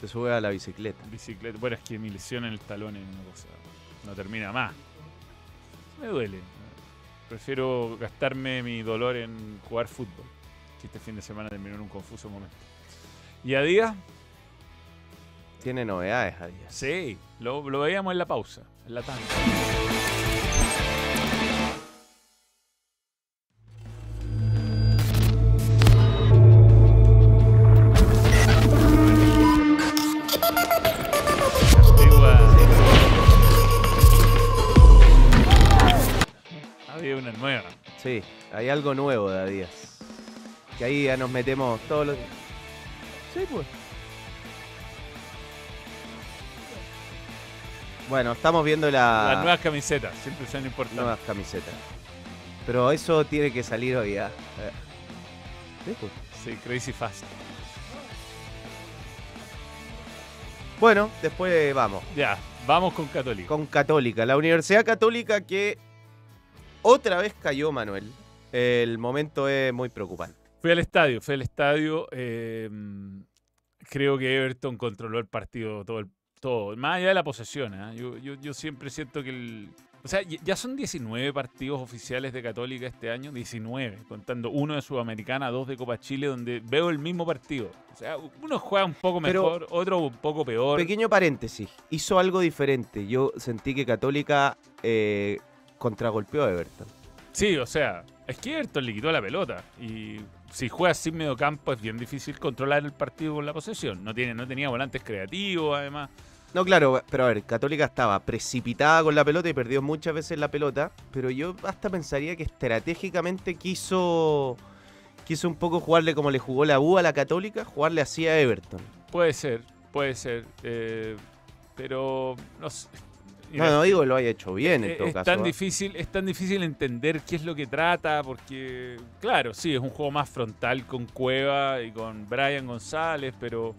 Te sube a la bicicleta. bicicleta. Bueno, es que mi lesión en el talón es una cosa. No termina más. Me duele. Prefiero gastarme mi dolor en jugar fútbol. Que este fin de semana terminó en un confuso momento. ¿Y a día? Tiene novedades a día. Sí, lo, lo veíamos en la pausa, en la tanda. Había una nueva. Sí, hay algo nuevo de Adidas. Que ahí ya nos metemos todos los. Sí, pues. Bueno, estamos viendo la, Las nuevas camisetas, siempre son importantes. nuevas camisetas. Pero eso tiene que salir hoy ya. Eh. Sí, pues. Sí, Crazy Fast. Bueno, después vamos. Ya, vamos con Católica. Con Católica. La Universidad Católica que otra vez cayó, Manuel. El momento es muy preocupante. Fui al estadio, fui al estadio. eh, creo que Everton controló el partido todo, el- todo más allá de la posesión. ¿ah? Yo, yo- yo siempre siento que el. O sea, ya son 19 partidos oficiales de Católica este año, 19, contando uno de Sudamericana, dos de Copa Chile, donde veo el mismo partido. O sea, uno juega un poco Pero- mejor, otro un poco peor. Pequeño paréntesis, hizo algo diferente. Yo sentí que Católica eh, contragolpeó a Everton. Sí, o sea, es que Everton le quitó la pelota. Y si juegas sin medio campo es bien difícil controlar el partido con la posesión. No, tiene, no tenía volantes creativos, además. No, claro, pero a ver, Católica estaba precipitada con la pelota y perdió muchas veces la pelota, pero yo hasta pensaría que estratégicamente quiso quiso un poco jugarle como le jugó la U a la Católica, jugarle así a Everton. Puede ser, puede ser. eh, pero no sé. No, no digo que lo haya hecho bien en Eh, todo es caso. tan ¿ah? difícil es tan difícil entender qué es lo que trata porque claro sí es un juego más frontal con Cueva y con Brian González pero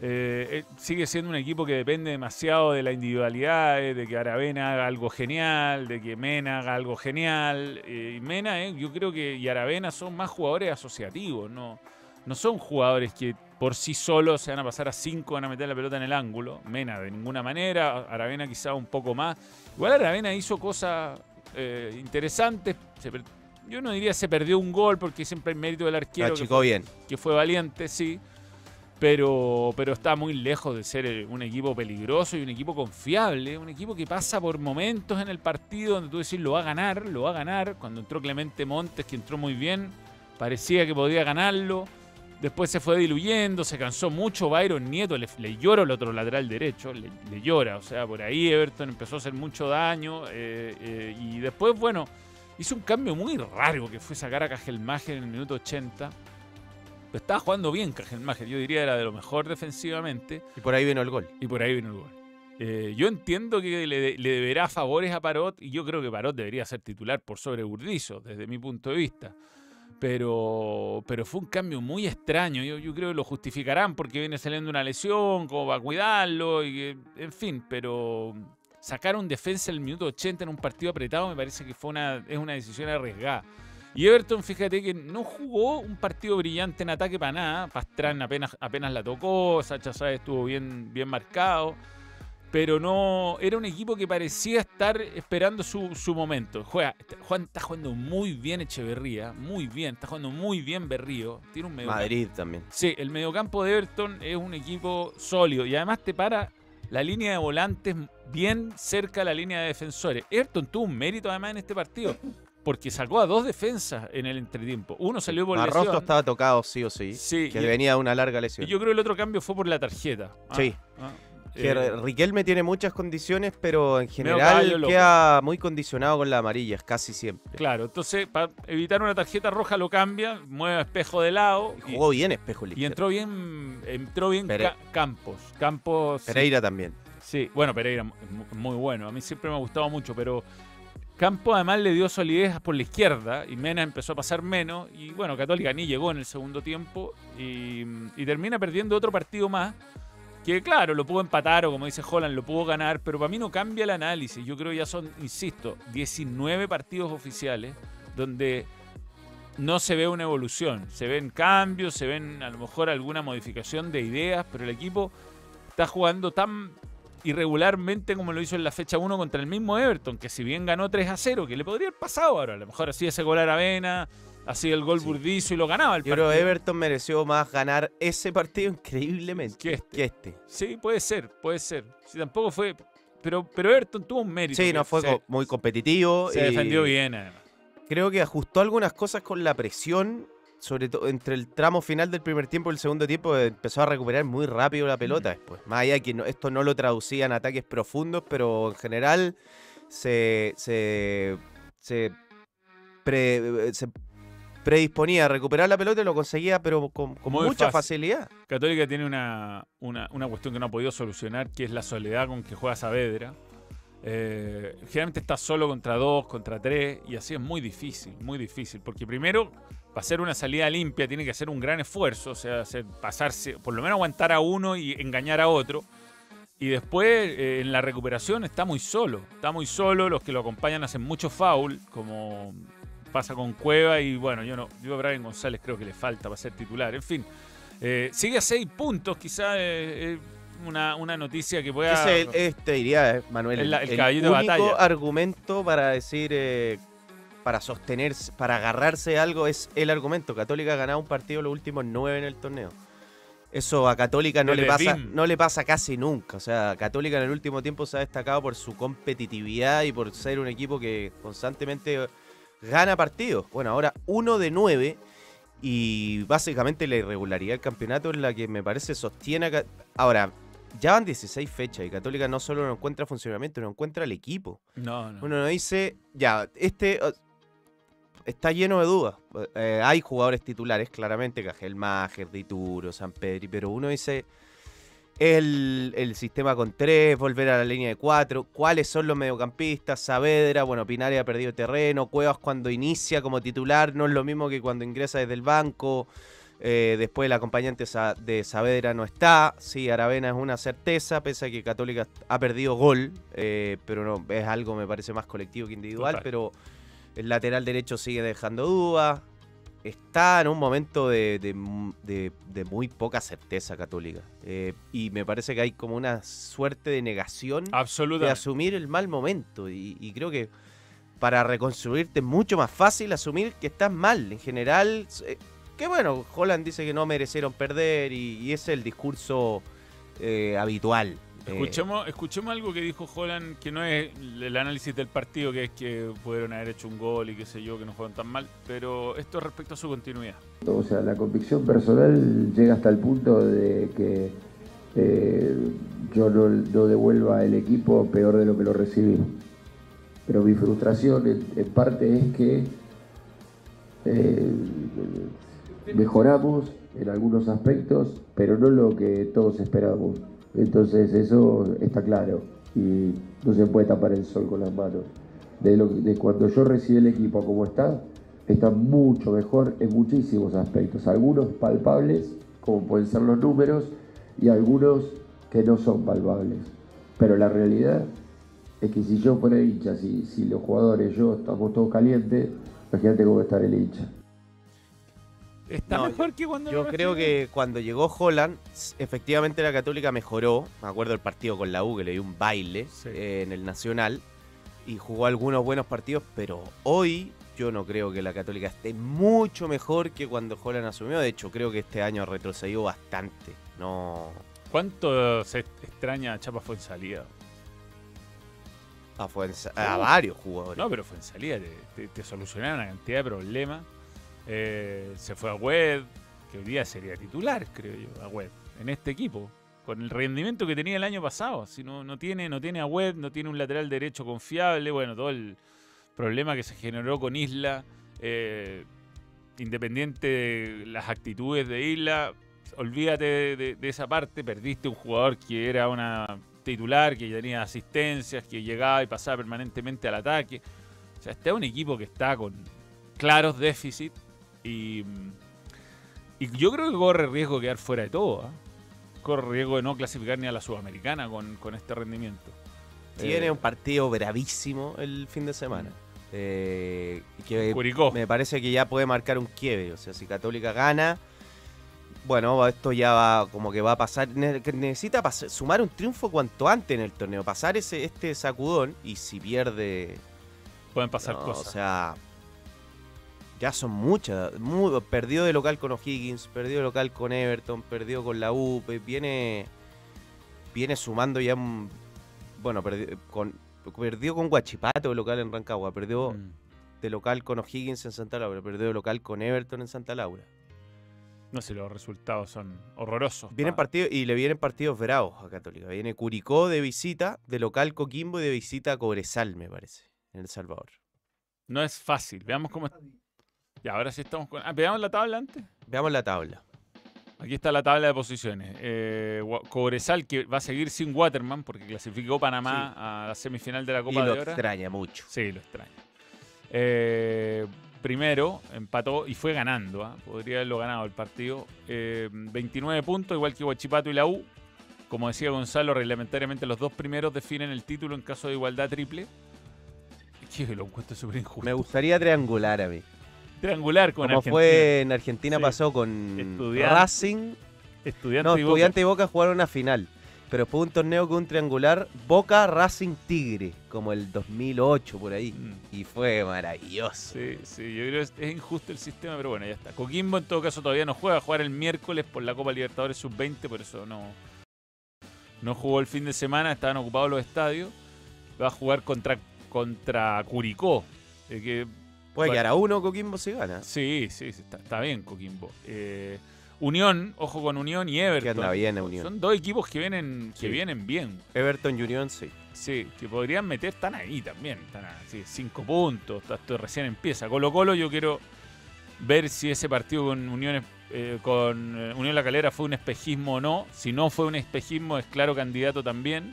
eh, eh, sigue siendo un equipo que depende demasiado de la individualidad eh, de que Aravena haga algo genial de que Mena haga algo genial y Mena yo creo que y Aravena son más jugadores asociativos no no son jugadores que por sí solos se van a pasar a 5, van a meter la pelota en el ángulo. Mena de ninguna manera, Aravena quizá un poco más. Igual Aravena hizo cosas eh, interesantes. Se yo no diría se perdió un gol porque siempre hay mérito del arquero que fue, bien. que fue valiente, sí. Pero, pero está muy lejos de ser eh, un equipo peligroso y un equipo confiable. Un equipo que pasa por momentos en el partido donde tú decís lo va a ganar, lo va a ganar. Cuando entró Clemente Montes, que entró muy bien, parecía que podía ganarlo. Después se fue diluyendo, se cansó mucho. Byron Nieto le, le llora el otro lateral derecho, le, le llora. O sea, por ahí Everton empezó a hacer mucho daño. eh, eh, y después, bueno, hizo un cambio muy raro que fue sacar a Cajelmacher en el minuto 80. Pero estaba jugando bien Cajelmacher, yo diría era de lo mejor defensivamente. Y por ahí vino el gol. Y por ahí vino el gol. Eh, yo entiendo que le, le deberá favores a Parot y yo creo que Parot debería ser titular por sobre Burdizo, desde mi punto de vista. Pero, pero fue un cambio muy extraño. Yo, yo creo que lo justificarán porque viene saliendo una lesión, como va a cuidarlo, y en fin, pero sacar un defensa en el minuto 80 en un partido apretado me parece que fue una, es una decisión arriesgada. Y Everton, fíjate que no jugó un partido brillante en ataque para nada. Pastrán apenas, apenas la tocó, Sacha Sáez estuvo bien, bien marcado. Pero no. Era un equipo que parecía estar esperando su, su momento. Juega, Juan está jugando muy bien Echeverría, muy bien. Está jugando muy bien Berrío. Tiene un Madrid también. Sí, el mediocampo de Everton es un equipo sólido y además te para la línea de volantes bien cerca de la línea de defensores. Everton tuvo un mérito además en este partido porque sacó a dos defensas en el entretiempo. Uno salió por Marrosto lesión. estaba tocado sí o sí. Sí, que y- venía de una larga Y lesión. yo creo que el otro cambio fue por la tarjeta. Ah, Sí. ah, Que eh, Riquelme tiene muchas condiciones, pero en general queda muy condicionado con la amarilla, casi siempre. Claro, entonces para evitar una tarjeta roja lo cambia, mueve a espejo de lado Y y, jugó bien espejo y entró bien, entró bien Pere- Campos. Campos sí, Pereira también. Sí, bueno, Pereira es muy bueno. A mí siempre me ha gustado mucho, pero Campo además le dio solidez por la izquierda y Mena empezó a pasar menos. Y bueno, Católica ni llegó en el segundo tiempo y, y termina perdiendo otro partido más. Que claro, lo pudo empatar o como dice Holland, lo pudo ganar, pero para mí no cambia el análisis. Yo creo que ya son, insisto, 19 partidos oficiales donde no se ve una evolución. Se ven cambios, se ven a lo mejor alguna modificación de ideas, pero el equipo está jugando tan irregularmente como lo hizo en la fecha 1 contra el mismo Everton, que si bien ganó 3 a 0, que le podría haber pasado ahora, a lo mejor así ese gol a Aravena, así el gol Sí. Burdizo y lo ganaba el Yo creo partido. que Everton mereció más ganar ese partido increíblemente Que este. que este. Sí, puede ser, puede ser. Si tampoco fue... Pero, pero Everton tuvo un mérito. Sí, no fue se, muy competitivo. se y defendió bien además. Creo que ajustó algunas cosas con la presión, sobre todo entre el tramo final del primer tiempo y el segundo tiempo, eh, empezó a recuperar muy rápido la pelota después. Más allá de que no- esto no lo traducía en ataques profundos, pero en general se, se, se, pre- se predisponía a recuperar la pelota y lo conseguía, pero con, mucha fácil. facilidad. Católica tiene una, una, una cuestión que no ha podido solucionar, que es la soledad con que juega Saavedra. Eh, generalmente está solo contra dos, contra tres, y así es muy difícil, muy difícil. Porque primero, para hacer una salida limpia, tiene que hacer un gran esfuerzo, o sea, hacer- pasarse, por lo menos aguantar a uno y engañar a otro. Y después, eh, en la recuperación, está muy solo. Está muy solo, los que lo acompañan hacen mucho foul, como pasa con Cueva, y bueno, yo no, yo a Brian González creo que le falta para ser titular. En fin, eh, sigue a seis puntos, quizá eh, eh, una, una noticia que pueda. Ese es, este diría, eh, Manuel, El- el el, caballito de único batalla. argumento para decir, eh, para sostenerse, para agarrarse a algo es el argumento. Católica ha ganado un partido los últimos nueve en el torneo. Eso a Católica no le pasa, BIM. no le pasa casi nunca. O sea, Católica en el último tiempo se ha destacado por su competitividad y por ser un equipo que constantemente gana partidos. Bueno, ahora uno de nueve y básicamente la irregularidad del campeonato es la que me parece sostiene Ahora, ya van 16 fechas y Católica no solo no encuentra funcionamiento, no encuentra el equipo. No, no. Uno no dice, ya, este está lleno de dudas. Eh, hay jugadores titulares, claramente, Cajel Mager, Dituro, San Pedri, pero uno dice, el, el sistema con tres, volver a la línea de cuatro, cuáles son los mediocampistas, Saavedra, bueno, Pinares ha perdido terreno, Cuevas cuando inicia como titular no es lo mismo que cuando ingresa desde el banco. Eh, después el acompañante de Saavedra no está. Sí, Aravena es una certeza, pese a que Católica ha perdido gol, eh, pero no, es algo me parece más colectivo que individual. Total. Pero el lateral derecho sigue dejando dudas. Está en un momento de, de de- de muy poca certeza Católica. Eh, y me parece que hay como una suerte de negación de asumir el mal momento. Y, y creo que para reconstruirte es mucho más fácil asumir que estás mal. En general, eh, que bueno, Holland dice que no merecieron perder y, y ese es el discurso eh, habitual. Eh, Escuchemos, escuchemos algo que dijo Holland, que no es el análisis del partido, que es que pudieron haber hecho un gol y qué sé yo, que no fueron tan mal, pero esto respecto a su continuidad. O sea, la convicción personal llega hasta el punto de que eh, yo no, no devuelva el equipo peor de lo que lo recibí. Pero mi frustración en, en parte es que eh, mejoramos en algunos aspectos, pero no lo que todos esperamos. Entonces eso está claro y no se puede tapar el sol con las manos. De, lo, de cuando yo recibí el equipo como está, está mucho mejor en muchísimos aspectos. Algunos palpables, como pueden ser los números, y algunos que no son palpables. Pero la realidad es que si yo fuera hincha, si, si los jugadores, yo estamos todos calientes, imagínate cómo estar el hincha. Está No, mejor que cuando Yo creo que cuando llegó Holland, efectivamente la Católica mejoró. Me acuerdo del partido con la U, que le dio un baile Sí. eh, en el Nacional. Y jugó algunos buenos partidos, pero hoy yo no creo que la Católica esté mucho mejor que cuando Holland asumió. De hecho, creo que este año ha retrocedido bastante. No. ¿Cuánto se extraña a Chapa fue en salida? A, Fuenza- a varios jugadores. No, pero fue en salida, te, te- te solucionaron una cantidad de problemas. Eh, se fue a Wed, que hoy día sería titular, creo yo, a Wed, en este equipo. Con el rendimiento que tenía el año pasado. Si no, no tiene, no tiene a Wed, no tiene un lateral derecho confiable, bueno, todo el problema que se generó con Isla, eh, independiente de las actitudes de Isla, olvídate de esa parte, perdiste un jugador que era una titular, que tenía asistencias, que llegaba y pasaba permanentemente al ataque. O sea, este es un equipo que está con claros déficits y, y yo creo que corre riesgo de quedar fuera de todo. ¿ah? Corre riesgo de no clasificar ni a la Sudamericana con, con este rendimiento. Tiene Eh, un partido bravísimo el fin de semana. Eh, y que Curicó. me parece que ya puede marcar un quiebre. O sea, si Católica gana, bueno, esto ya va como que va a pasar. Necesita sumar un triunfo cuanto antes en el torneo. Pasar ese este sacudón y si pierde. Pueden pasar no, cosas. O sea, ya son muchas. mu- perdió de local con O'Higgins, perdió de local con Everton, perdió con la U. Viene, viene sumando ya un. Bueno, perdió con, perdió con Guachipato de local en Rancagua, perdió Mm. de local con O'Higgins en Santa Laura, perdió de local con Everton en Santa Laura. No sé, los resultados son horrorosos. Vienen pa- partidos y le vienen partidos bravos a Católica. Viene Curicó de visita, de local Coquimbo y de visita a Cobresal, me parece, en El Salvador. No es fácil. Veamos cómo. Ya, ahora sí estamos con. Ah, veamos la tabla antes. Veamos la tabla. Aquí está la tabla de posiciones. Eh, Cobresal que va a seguir sin Waterman porque clasificó Panamá a la semifinal de la Y Copa lo de Oro. extraña mucho. Sí, lo extraño. Eh, primero empató y fue ganando. ¿ah? Podría haberlo ganado el partido. Eh, 29 puntos, igual que Huachipato y la U. Como decía Gonzalo, reglamentariamente los dos primeros definen el título en caso de igualdad triple. Es que lo encuentro súper injusto. Me gustaría triangular a mí. Triangular con Como Argentina. fue en Argentina Sí. pasó con Estudiante- Racing. Estudiante No, y Boca. Estudiante y Boca jugaron una final. Pero fue un torneo con un triangular Boca Racing Tigre, como el 2008 por ahí. Mm. Y fue maravilloso. Sí, sí, yo creo que es, es injusto el sistema, pero bueno, ya está. Coquimbo en todo caso todavía no juega, va a jugar el miércoles por la Copa Libertadores Sub-20, por eso no, no jugó el fin de semana, estaban ocupados los estadios. Va a jugar contra, contra Curicó. eh, que, Puede Bueno. quedar a uno Coquimbo si gana. sí, sí, está, está bien Coquimbo. Eh, Unión, ojo con Unión y Everton. Que anda bien, Unión. Son dos equipos que vienen, que Sí. vienen bien. Everton Union sí. Sí, que podrían meter, están ahí también. Están así, cinco puntos. Esto recién empieza. Colo Colo, yo quiero ver si ese partido con Unión, eh, con eh, Unión La Calera fue un espejismo o no. Si no fue un espejismo, es claro candidato también.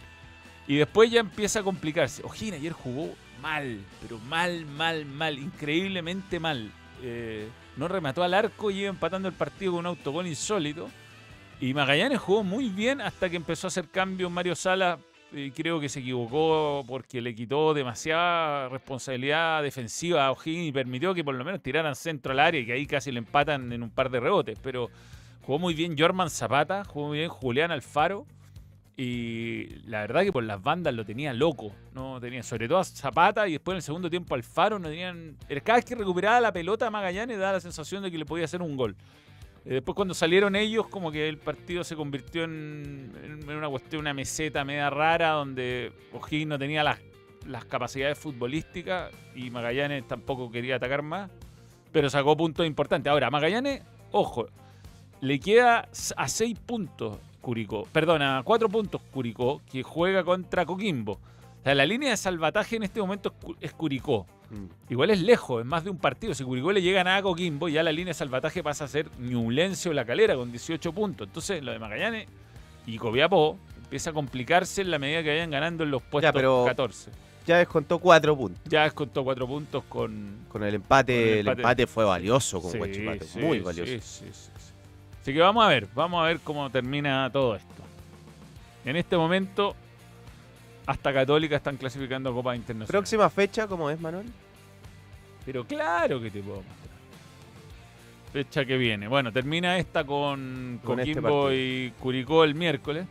Y después ya empieza a complicarse. Ojina ayer jugó mal, pero mal, mal, mal, increíblemente mal. Eh, no remató al arco y iba empatando el partido con un autogol insólito. Y Magallanes jugó muy bien hasta que empezó a hacer cambios Mario Sala. y creo que se equivocó porque le quitó demasiada responsabilidad defensiva a O'Higgins y permitió que por lo menos tiraran centro al área y que ahí casi le empatan en un par de rebotes. Pero jugó muy bien Jorman Zapata, jugó muy bien Julián Alfaro. Y la verdad que por las bandas lo tenía loco. No tenía, sobre todo a Zapata y después en el segundo tiempo Alfaro no tenían. Cada vez que recuperaba la pelota Magallanes daba la sensación de que le podía hacer un gol. Eh, Después cuando salieron ellos, como que el partido se convirtió en, una cuestión, una meseta media rara, donde O'Higgins no tenía las, las capacidades futbolísticas y Magallanes tampoco quería atacar más, pero sacó puntos importantes. Ahora, Magallanes, ojo, le queda a 6 puntos Curicó, perdón, a 4 puntos Curicó, que juega contra Coquimbo. O sea, la línea de salvataje en este momento es Cu- es Curicó. Mm. Igual es lejos, es más de un partido. Si Curicó le llega nada a Coquimbo, ya la línea de salvataje pasa a ser Ñublense o La Calera con 18 puntos. Entonces, lo de Magallanes y Copiapó empieza a complicarse en la medida que vayan ganando en los puestos pero- 14. Ya descontó cuatro puntos. Ya descontó 4 puntos con. Con el empate, Con el el empate. fue valioso con Sí, Huachipato. sí, muy valioso. sí, sí, sí. Así que vamos a ver, vamos a ver cómo termina todo esto. En este momento, hasta Católica están clasificando a Copa Internacional. Próxima fecha, ¿cómo es, Manuel? Pero claro que te puedo mostrar. Fecha que viene. Bueno, termina esta con, Con este Coquimbo partido. y Curicó el miércoles.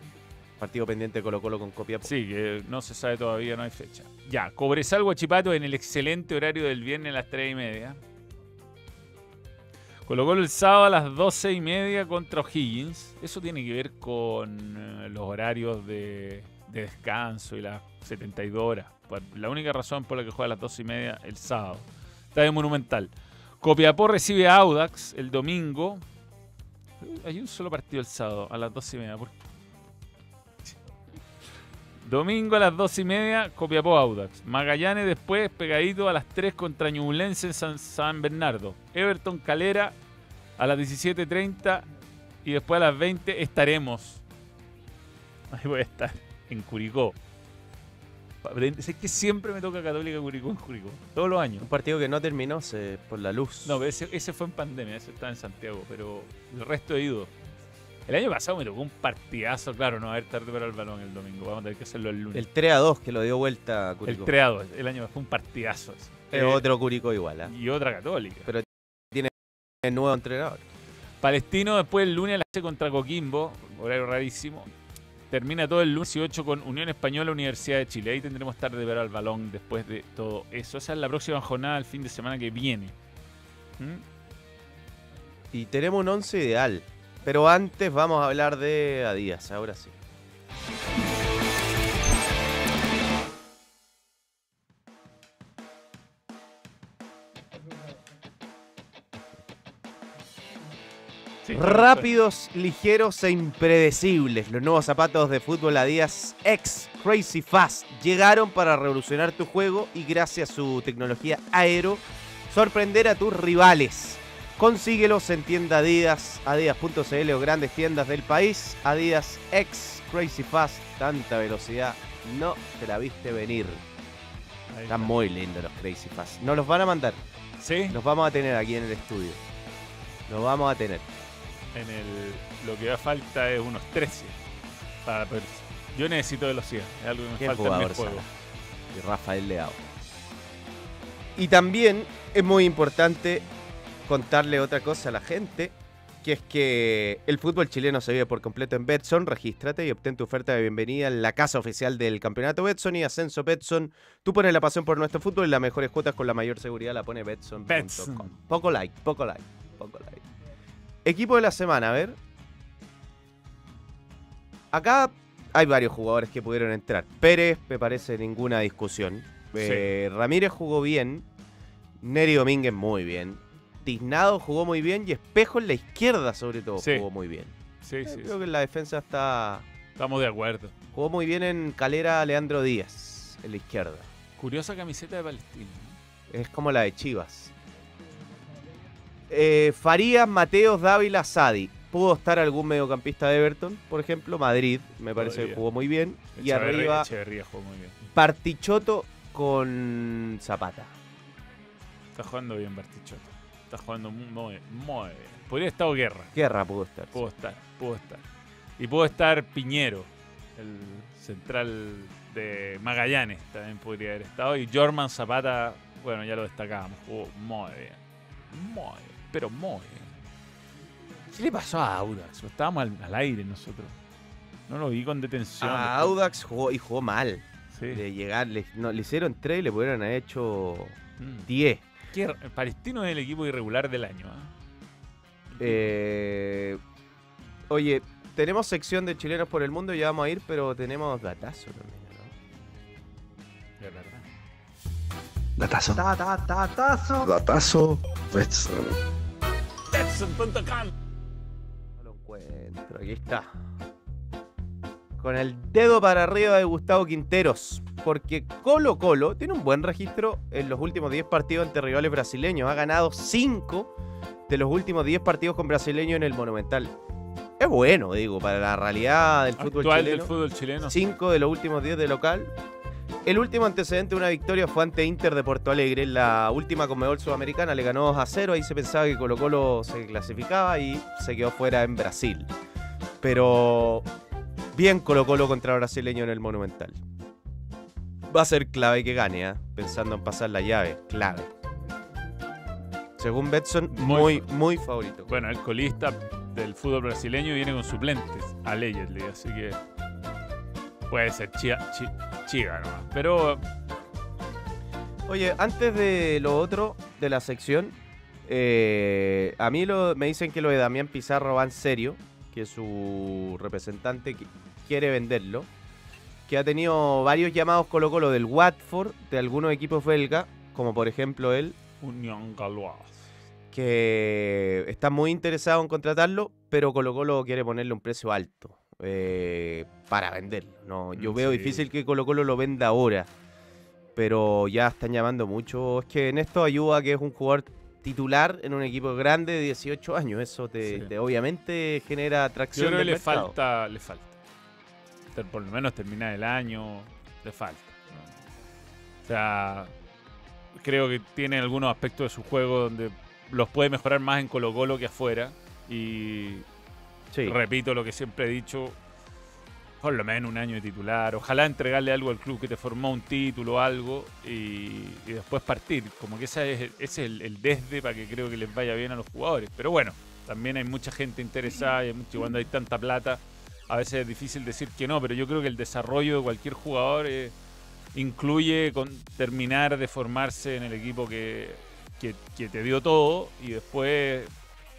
Partido pendiente Colo Colo con Copiapó. Sí, que no se sabe todavía, no hay fecha. Ya, Cobresal Guachipato en el excelente horario del viernes a las 3 y media. Colo Colo el sábado a las 12 y media contra O'Higgins. Eso tiene que ver con eh, los horarios de, de descanso y las 72 horas. La única razón por la que juega a las 12 y media el sábado. Está de Monumental. Copiapó recibe a Audax el domingo. Hay un solo partido el sábado a las 12 y media. ¿Por? Domingo a las 2 y media, Copiapó Audax. Magallanes después, pegadito a las 3 contra Ñublense en San Bernardo. Everton Calera a las 17.30 y después a las 20 estaremos. Ahí voy a estar, en Curicó. Sé que siempre me toca Católica Curicó en Curicó, todos los años. Un partido que no terminó se- por la luz. No, pero ese, ese fue en pandemia, ese estaba en Santiago, pero el resto he ido. El año pasado me tocó un partidazo, claro, no va a haber tarde para el balón el domingo, vamos a tener que hacerlo el lunes. El 3 a 2 que lo dio vuelta a El Curicó. 3 a 2, el año fue un partidazo. ese. Es Eh, otro Curicó igual, ¿ah? Y otra católica. El nuevo entrenador. Palestino después el lunes a las 6 contra Coquimbo, horario rarísimo. Termina todo el lunes 18 con Unión Española Universidad de Chile. Ahí tendremos tarde para el balón después de todo eso. Esa es la próxima jornada el fin de semana que viene. ¿Mm? Y tenemos un 11 ideal. Pero antes vamos a hablar de Adidas, ahora sí. Sí, Rápidos, ligeros e impredecibles. Los nuevos zapatos de fútbol Adidas X Crazy Fast llegaron para revolucionar tu juego y gracias a su tecnología aero sorprender a tus rivales. Consíguelos en tienda Adidas, adidas.cl o grandes tiendas del país. Adidas X Crazy Fast, tanta velocidad, no te la viste venir. Están está. muy lindos los Crazy Fast. Nos los van a mandar, Sí, los vamos a tener aquí en el estudio. Los vamos a tener. En el, lo que da falta es unos 13. Para, poder- yo necesito velocidad, es algo que me Qué falta en jugador, juego. Y Rafael Leao. Y también es muy importante contarle otra cosa a la gente. que es que el fútbol chileno se vive por completo en Betson. Regístrate y obtén tu oferta de bienvenida en la casa oficial del campeonato Betson y Ascenso Betson. Tú pones la pasión por nuestro fútbol y las mejores cuotas con la mayor seguridad la pone Betson.com. Betson. Poco like, poco like, poco like. Equipo de la semana, a ver. Acá hay varios jugadores que pudieron entrar. Pérez, me parece ninguna discusión. Eh, Ramírez jugó bien. Neri Domínguez muy bien. Tiznado jugó muy bien y Espejo en la izquierda sobre todo Sí. jugó muy bien. Sí, Eh, sí, Creo sí. que en la defensa está... Estamos de acuerdo. Jugó muy bien en Calera Leandro Díaz, en la izquierda. Curiosa camiseta de Palestina. Es como la de Chivas. Eh, Farías, Mateos, Dávila, Sadi. Pudo estar algún mediocampista de Everton, por ejemplo. Madrid, me parece que jugó muy bien. Y Echeverría- arriba, Echeverría jugó muy bien. Partichoto con Zapata. Está jugando bien Bartichotto. Está jugando muy, muy bien. Podría estado Guerra. Guerra pudo estar. Pudo estar, pudo estar. Y pudo estar Piñero, el central de Magallanes, también podría haber estado. Y Jorman Zapata, bueno, ya lo destacábamos, jugó muy bien. Muy bien, pero muy. ¿Qué le pasó a Audax? Estábamos al, al aire nosotros. No lo vi con detención. A después. Audax jugó y jugó mal. Sí. De llegar, le, no, le hicieron 3 y le pudieron haber hecho Mm. 10. Qué r- Palestino es el equipo irregular del año. ¿ah? Eh, oye, tenemos sección de chilenos por el mundo, ya vamos a ir, pero tenemos datazo también, ¿no? De verdad. Datazo. Ta, ta, ta, tazo. Datazo. Betson. No lo encuentro, aquí está. Con el dedo para arriba de Gustavo Quinteros. Porque Colo Colo tiene un buen registro en los últimos 10 partidos ante rivales brasileños. Ha ganado 5 de los últimos 10 partidos con brasileños en el Monumental. Es bueno, digo, para la realidad del fútbol Actual chileno. del fútbol chileno. 5 de los últimos 10 de local. El último antecedente de una victoria fue ante Inter de Porto Alegre. La última Conmebol Sudamericana le ganó 2 a 0. Ahí se pensaba que Colo Colo se clasificaba y se quedó fuera en Brasil. Pero bien Colo Colo contra brasileño en el Monumental. Va a ser clave que gane, ¿ah? pensando en pasar la llave. Clave. Según Betson, Muy muy, muy favorito. Bueno, el colista del fútbol brasileño viene con suplentes, allegedly, así que puede ser Chiga, chi, Chiga nomás. Pero Oye, antes de lo otro de la sección, eh, a mí lo, me dicen que lo de Damián Pizarro va en serio, que su representante qui- quiere venderlo, que ha tenido varios llamados Colo Colo del Watford, de algunos equipos belga, como por ejemplo él, Unión Galois. que está muy interesado en contratarlo, pero Colo Colo quiere ponerle un precio alto eh, para venderlo. No, yo Mm, veo difícil que Colo Colo lo venda ahora, pero ya están llamando mucho. Es que en esto ayuda que es un jugador titular en un equipo grande de 18 años. Eso te, Sí. te obviamente genera Yo atracción. creo que le mercado. falta, le falta. Por lo menos terminar el año, le falta. ¿no? O sea, creo que tiene algunos aspectos de su juego donde los puede mejorar más en Colo Colo que afuera. Y Repito lo que siempre he dicho, por lo menos un año de titular. Ojalá entregarle algo al club que te formó un título algo y, después partir. Como que ese es, ese es el, desde para que creo que les vaya bien a los jugadores. Pero bueno, también hay mucha gente interesada y, hay mucho- cuando hay tanta plata, a veces es difícil decir que no, pero yo creo que el desarrollo de cualquier jugador eh, incluye con terminar de formarse en el equipo que- que te dio todo y después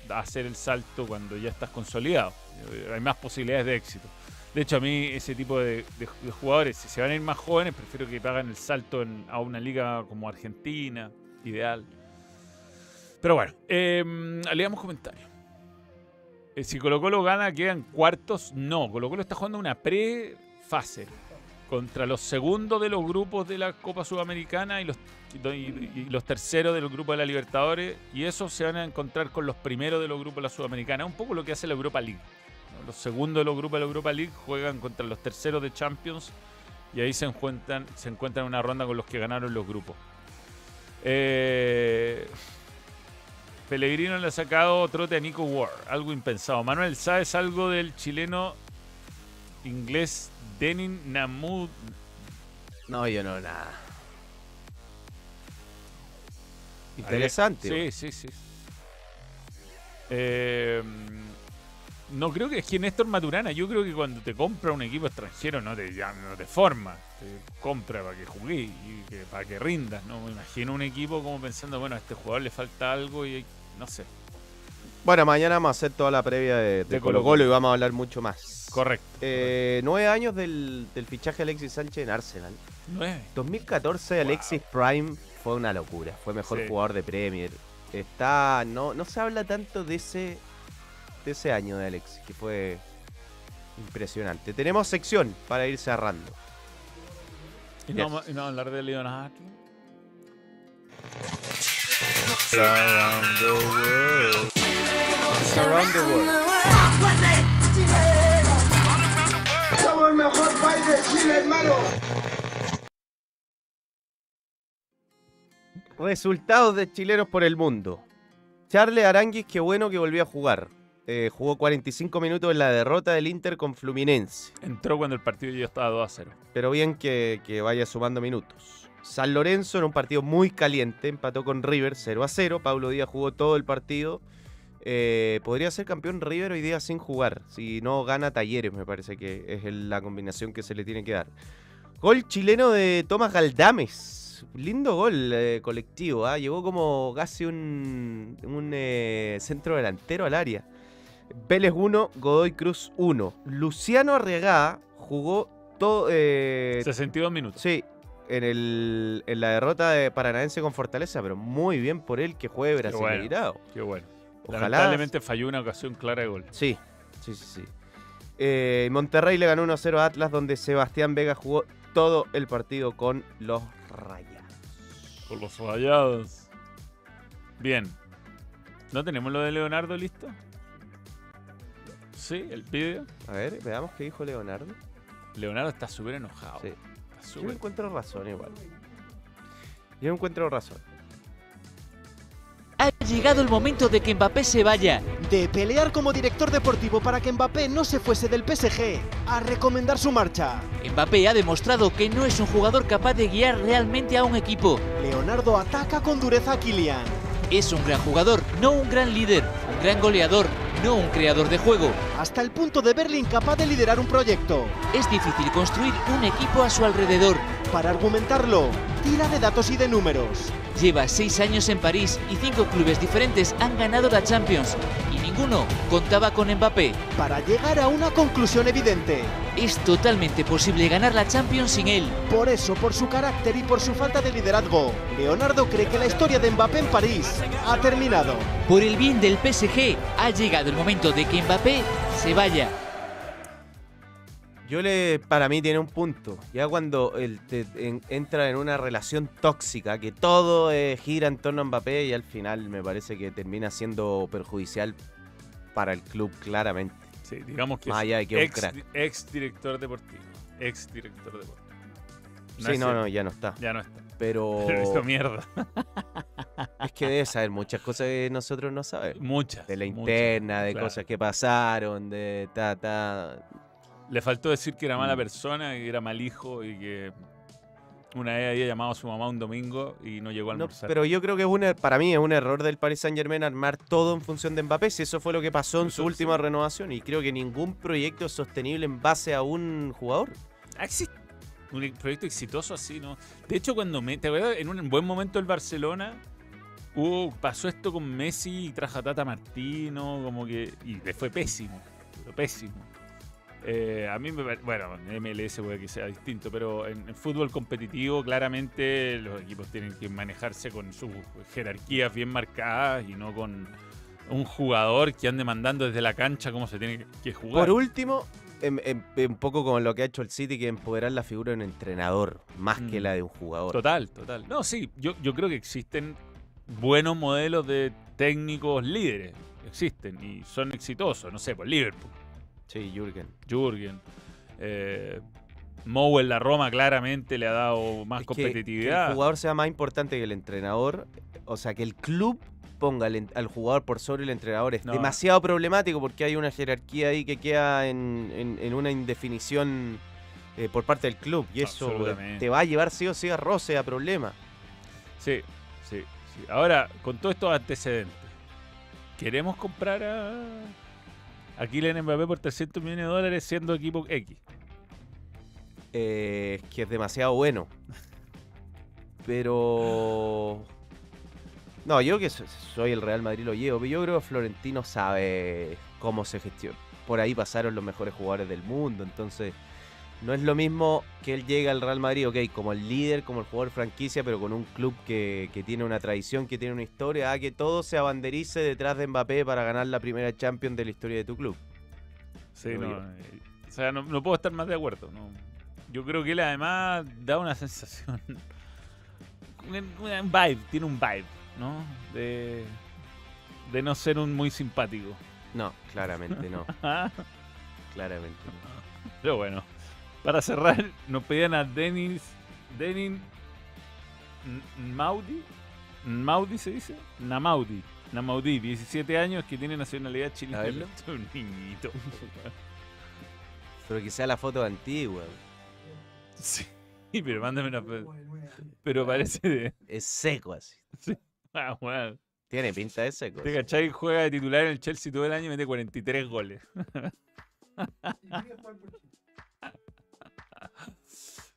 hacer el salto cuando ya estás consolidado. Hay más posibilidades de éxito. De hecho, a mí ese tipo de, de- de jugadores, si se van a ir más jóvenes, prefiero que hagan el salto en- a una liga como Argentina, ideal. Pero bueno, eh, leamos comentarios. Eh, si Colo Colo gana, quedan cuartos. No, Colo Colo está jugando una pre-fase contra los segundos de los grupos de la Copa Sudamericana y los, y- y los terceros del grupo de la Libertadores. Y esos se van a encontrar con los primeros de los grupos de la Sudamericana. Un poco lo que hace la Europa League. Los segundos de los grupos de la Europa League juegan contra los terceros de Champions y ahí se encuentran, se encuentran en una ronda con los que ganaron los grupos. Eh, Pellegrino le ha sacado trote a Nico Ward, algo impensado. Manuel, ¿sabes algo del chileno inglés Denin Namud? No, yo no, nada. Interesante. Sí, sí, sí. Eh, no creo que es que Néstor Maturana, yo creo que cuando te compra un equipo extranjero no te, ya, no te forma, te compra para que jugué y que, para que rindas. No me imagino un equipo como pensando, bueno, a este jugador le falta algo y no sé. Bueno, mañana vamos a hacer toda la previa de, de De Colo. Colo y vamos a hablar mucho más. Correcto. Eh, nueve años del, del fichaje de Alexis Sánchez en Arsenal. Nueve. 2014 Alexis Prime fue una locura. Fue mejor Sí. jugador de Premier. Está. No, no se habla tanto de ese. de ese año de Alexis, que fue impresionante. Tenemos sección para ir cerrando. Y no, Yes. no hablar de Leonardo. Around the world. Resultados de chilenos por el mundo. Charles Aranguis, qué bueno que volvió a jugar. Eh, jugó 45 minutos en la derrota del Inter con Fluminense. Entró cuando el partido ya estaba 2 a 0. Pero bien que, que vaya sumando minutos. San Lorenzo en un partido muy caliente, empató con River 0 a 0. Pablo Díaz jugó todo el partido. Eh, podría ser campeón River hoy día sin jugar. Si no gana Talleres, me parece que es la combinación que se le tiene que dar. Gol chileno de Tomás Galdames. Lindo gol eh, colectivo. ¿ah? Llegó como casi un, un, eh, centro delantero al área. Vélez 1, Godoy Cruz 1. Luciano Arriagada jugó todo. eh, 62 minutos. Sí, en, el, en la derrota de Paranaense con Fortaleza, pero muy bien por él que juegue Qué bueno. Qué bueno. Ojalá. Lamentablemente falló una ocasión clara de gol. Sí, sí, sí. sí. Eh, Monterrey le ganó 1-0 a Atlas, donde Sebastián Vega jugó todo el partido con los Rayas. Por los rayados. Bien. ¿No tenemos lo de Leonardo listo? Sí, el vídeo. A ver, veamos qué dijo Leonardo. Leonardo está súper enojado. Sí. Está Yo encuentro razón igual. Yo encuentro razón. Ha llegado el momento de que Mbappé se vaya. De pelear como director deportivo para que Mbappé no se fuese del PSG, a recomendar su marcha. Mbappé ha demostrado que no es un jugador capaz de guiar realmente a un equipo. Leonardo ataca con dureza a Kylian. Es un gran jugador, no un gran líder, un gran goleador, no un creador de juego. Hasta el punto de verle incapaz de liderar un proyecto. Es difícil construir un equipo a su alrededor. Para argumentarlo, tira de datos y de números. Lleva seis años en París y cinco clubes diferentes han ganado la Champions y ninguno contaba con Mbappé. Para llegar a una conclusión evidente. Es totalmente posible ganar la Champions sin él. Por eso, por su carácter y por su falta de liderazgo, Leonardo cree que la historia de Mbappé en París ha terminado. Por el bien del PSG, ha llegado el momento de que Mbappé se vaya. Yo le, para mí tiene un punto. Ya cuando él te- en- entra en una relación tóxica, que todo eh, gira en torno a Mbappé y al final me parece que termina siendo perjudicial para el club claramente. Sí, digamos que Más es allá de que un ex, crack. ex director deportivo. Ex director deportivo. sí, no, no, ya no está. Ya no está. Pero Pero hizo mierda. es que debe saber muchas cosas que nosotros no sabemos. Muchas. De la muchas, interna, de claro. cosas que pasaron, de ta, ta. Le faltó decir que era mala Mm. persona, que era mal hijo y que una vez había llamado a su mamá un domingo y no llegó a No, almorzar. pero yo creo que es un, er- para mí es un error del Paris Saint Germain armar todo en función de Mbappé. Si eso fue lo que pasó en su última renovación. Y creo que ningún proyecto es sostenible en base a un jugador. Ah, existe un proyecto exitoso así, ¿no? De hecho, cuando me, ¿te acuerdas? En un buen momento el Barcelona hubo, pasó esto con Messi y trajo a Tata Martino, como que. Y le fue pésimo. Pero pésimo. Eh, a mí me bueno, en MLS puede que sea distinto, pero en, en fútbol competitivo claramente los equipos tienen que manejarse con sus jerarquías bien marcadas y no con un jugador que ande mandando desde la cancha cómo se tiene que- jugar. Por último, em- em- un poco como lo que ha hecho el City, que empoderar la figura de un entrenador más que Mm. la de un jugador. Total, total. No, sí, yo, yo creo que existen buenos modelos de técnicos líderes. Existen y son exitosos. No sé, por Liverpool, Sí, Jürgen. Jürgen. Eh, Mou en la Roma claramente le ha dado más Es que- que competitividad. el jugador sea más importante que el entrenador. O sea, que el club ponga al, jugador por sobre el entrenador es No. demasiado problemático porque hay una jerarquía ahí que queda en, en- en una indefinición eh, por parte del club. Y eso te va a llevar sí o sí a roce, a problemas. Sí, sí, sí. Ahora, con todos estos antecedentes, ¿Queremos comprar a, a Kylian Mbappé por 300 millones de dólares siendo equipo X? Eh, es que es demasiado bueno. Pero. No, yo que so- soy el Real Madrid lo llevo, yo creo que Florentino sabe cómo se gestiona. Por ahí pasaron los mejores jugadores del mundo, entonces no es lo mismo que él llegue al Real Madrid, ok, como el líder, como el jugador franquicia, pero con un club que, que tiene una tradición, que tiene una historia, a que todo se abanderice detrás de Mbappé para ganar la primera Champions de la historia de tu club. Sí, no. eh, O sea, no, no puedo estar más de acuerdo. no. Yo creo que él además da una sensación. Un, un vibe, tiene un vibe, ¿no? De, de no ser un muy simpático. No, claramente no, claramente no. Pero bueno, para cerrar, nos pedían a Denis. Denin. Maudi. Maudi se dice. Namaudi. Namaudi, 17 años, que tiene nacionalidad A chilena. Es un niñito. Pero quizá la foto antigua. sí, pero mándame una. foto. Pero parece de. Es seco así. Ah, bueno. Tiene pinta de seco. ¿Te sí. cachai? Juega de titular en el Chelsea todo el año y mete 43 goles.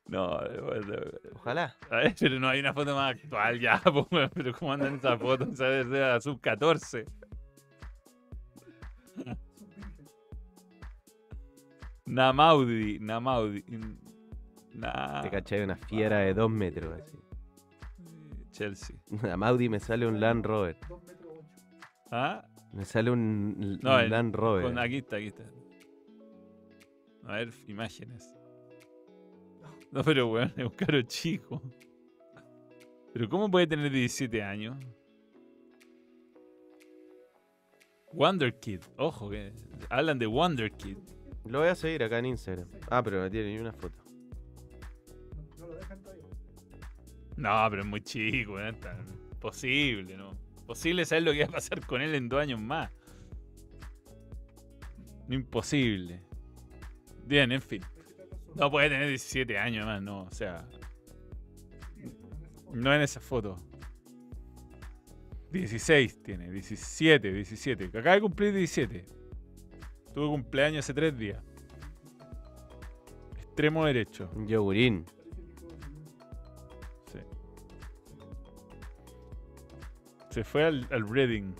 No, Ojalá. a ver, pero no hay una foto más actual ya, weón, pero ¿cómo andan esas fotos? ¿Sabes? De la sub 14. Namaudi, Namaudi. Na- Te cachai una fiera de dos metros así. Chelsea. A Maudi me sale un Land Rover. ¿Ah? Me sale un, No, un el- Land Rover. Con- aquí está, aquí está. A ver, imágenes. No, pero weón, es un caro chico. Pero ¿cómo puede tener 17 años? Wonder Kid, ojo que hablan de Wonder Kid. Lo voy a seguir acá en Instagram. Ah, pero no tiene ni una foto. No, pero es muy chico, weón, está posible, ¿no? Posible saber lo que va a pasar con él en dos años más. Imposible. Bien, en fin. No puede tener 17 años más, no, o sea. No en esa foto. 16 tiene, 17, 17. Acaba de cumplir 17. Tuvo cumpleaños hace tres días. Extremo derecho. Yogurín. Sí. Se fue al, al Reading.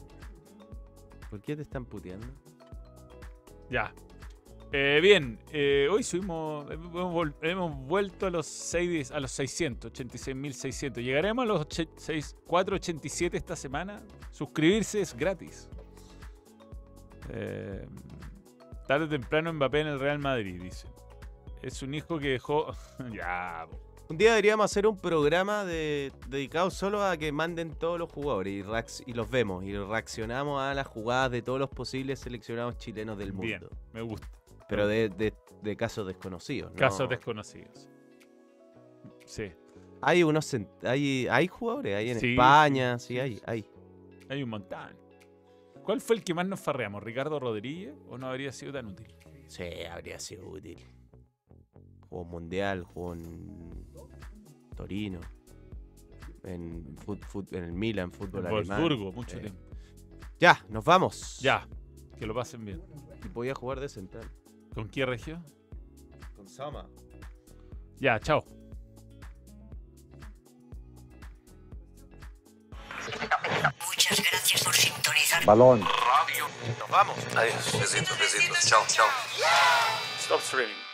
¿Por qué te están puteando? Ya. Eh, bien, eh, hoy subimos, hemos, vuelto a los, 6, a los 600, 86.600. Llegaremos a los oche- seis- 487 esta semana. Suscribirse es gratis. Eh, tarde o temprano Mbappé en el Real Madrid, dice. Es un hijo que dejó... ya. Un día deberíamos hacer un programa de, dedicado solo a que manden todos los jugadores y, y los vemos y reaccionamos a las jugadas de todos los posibles seleccionados chilenos del bien, mundo. me gusta. Pero de, de- de casos desconocidos. ¿no? Casos desconocidos. Sí. Hay unos hay, hay jugadores, hay en Sí, España, sí, hay, hay. Hay un montón. ¿Cuál fue el que más nos farreamos? ¿Ricardo Rodríguez? ¿O no habría sido tan útil? Sí, habría sido útil. Jugó Mundial, jugó en Torino, en, fut- fut- en el Milan, fútbol En alemán. Wolfsburgo, mucho Sí. tiempo. Ya, nos vamos. Ya, que lo pasen bien. Y podía jugar de central. ¿Con qué región? Con Sama. Ya, chao. Muchas gracias por sintonizar. Balón. Nos vamos. Adiós. Besitos, besitos. Chao, chao. Stop streaming.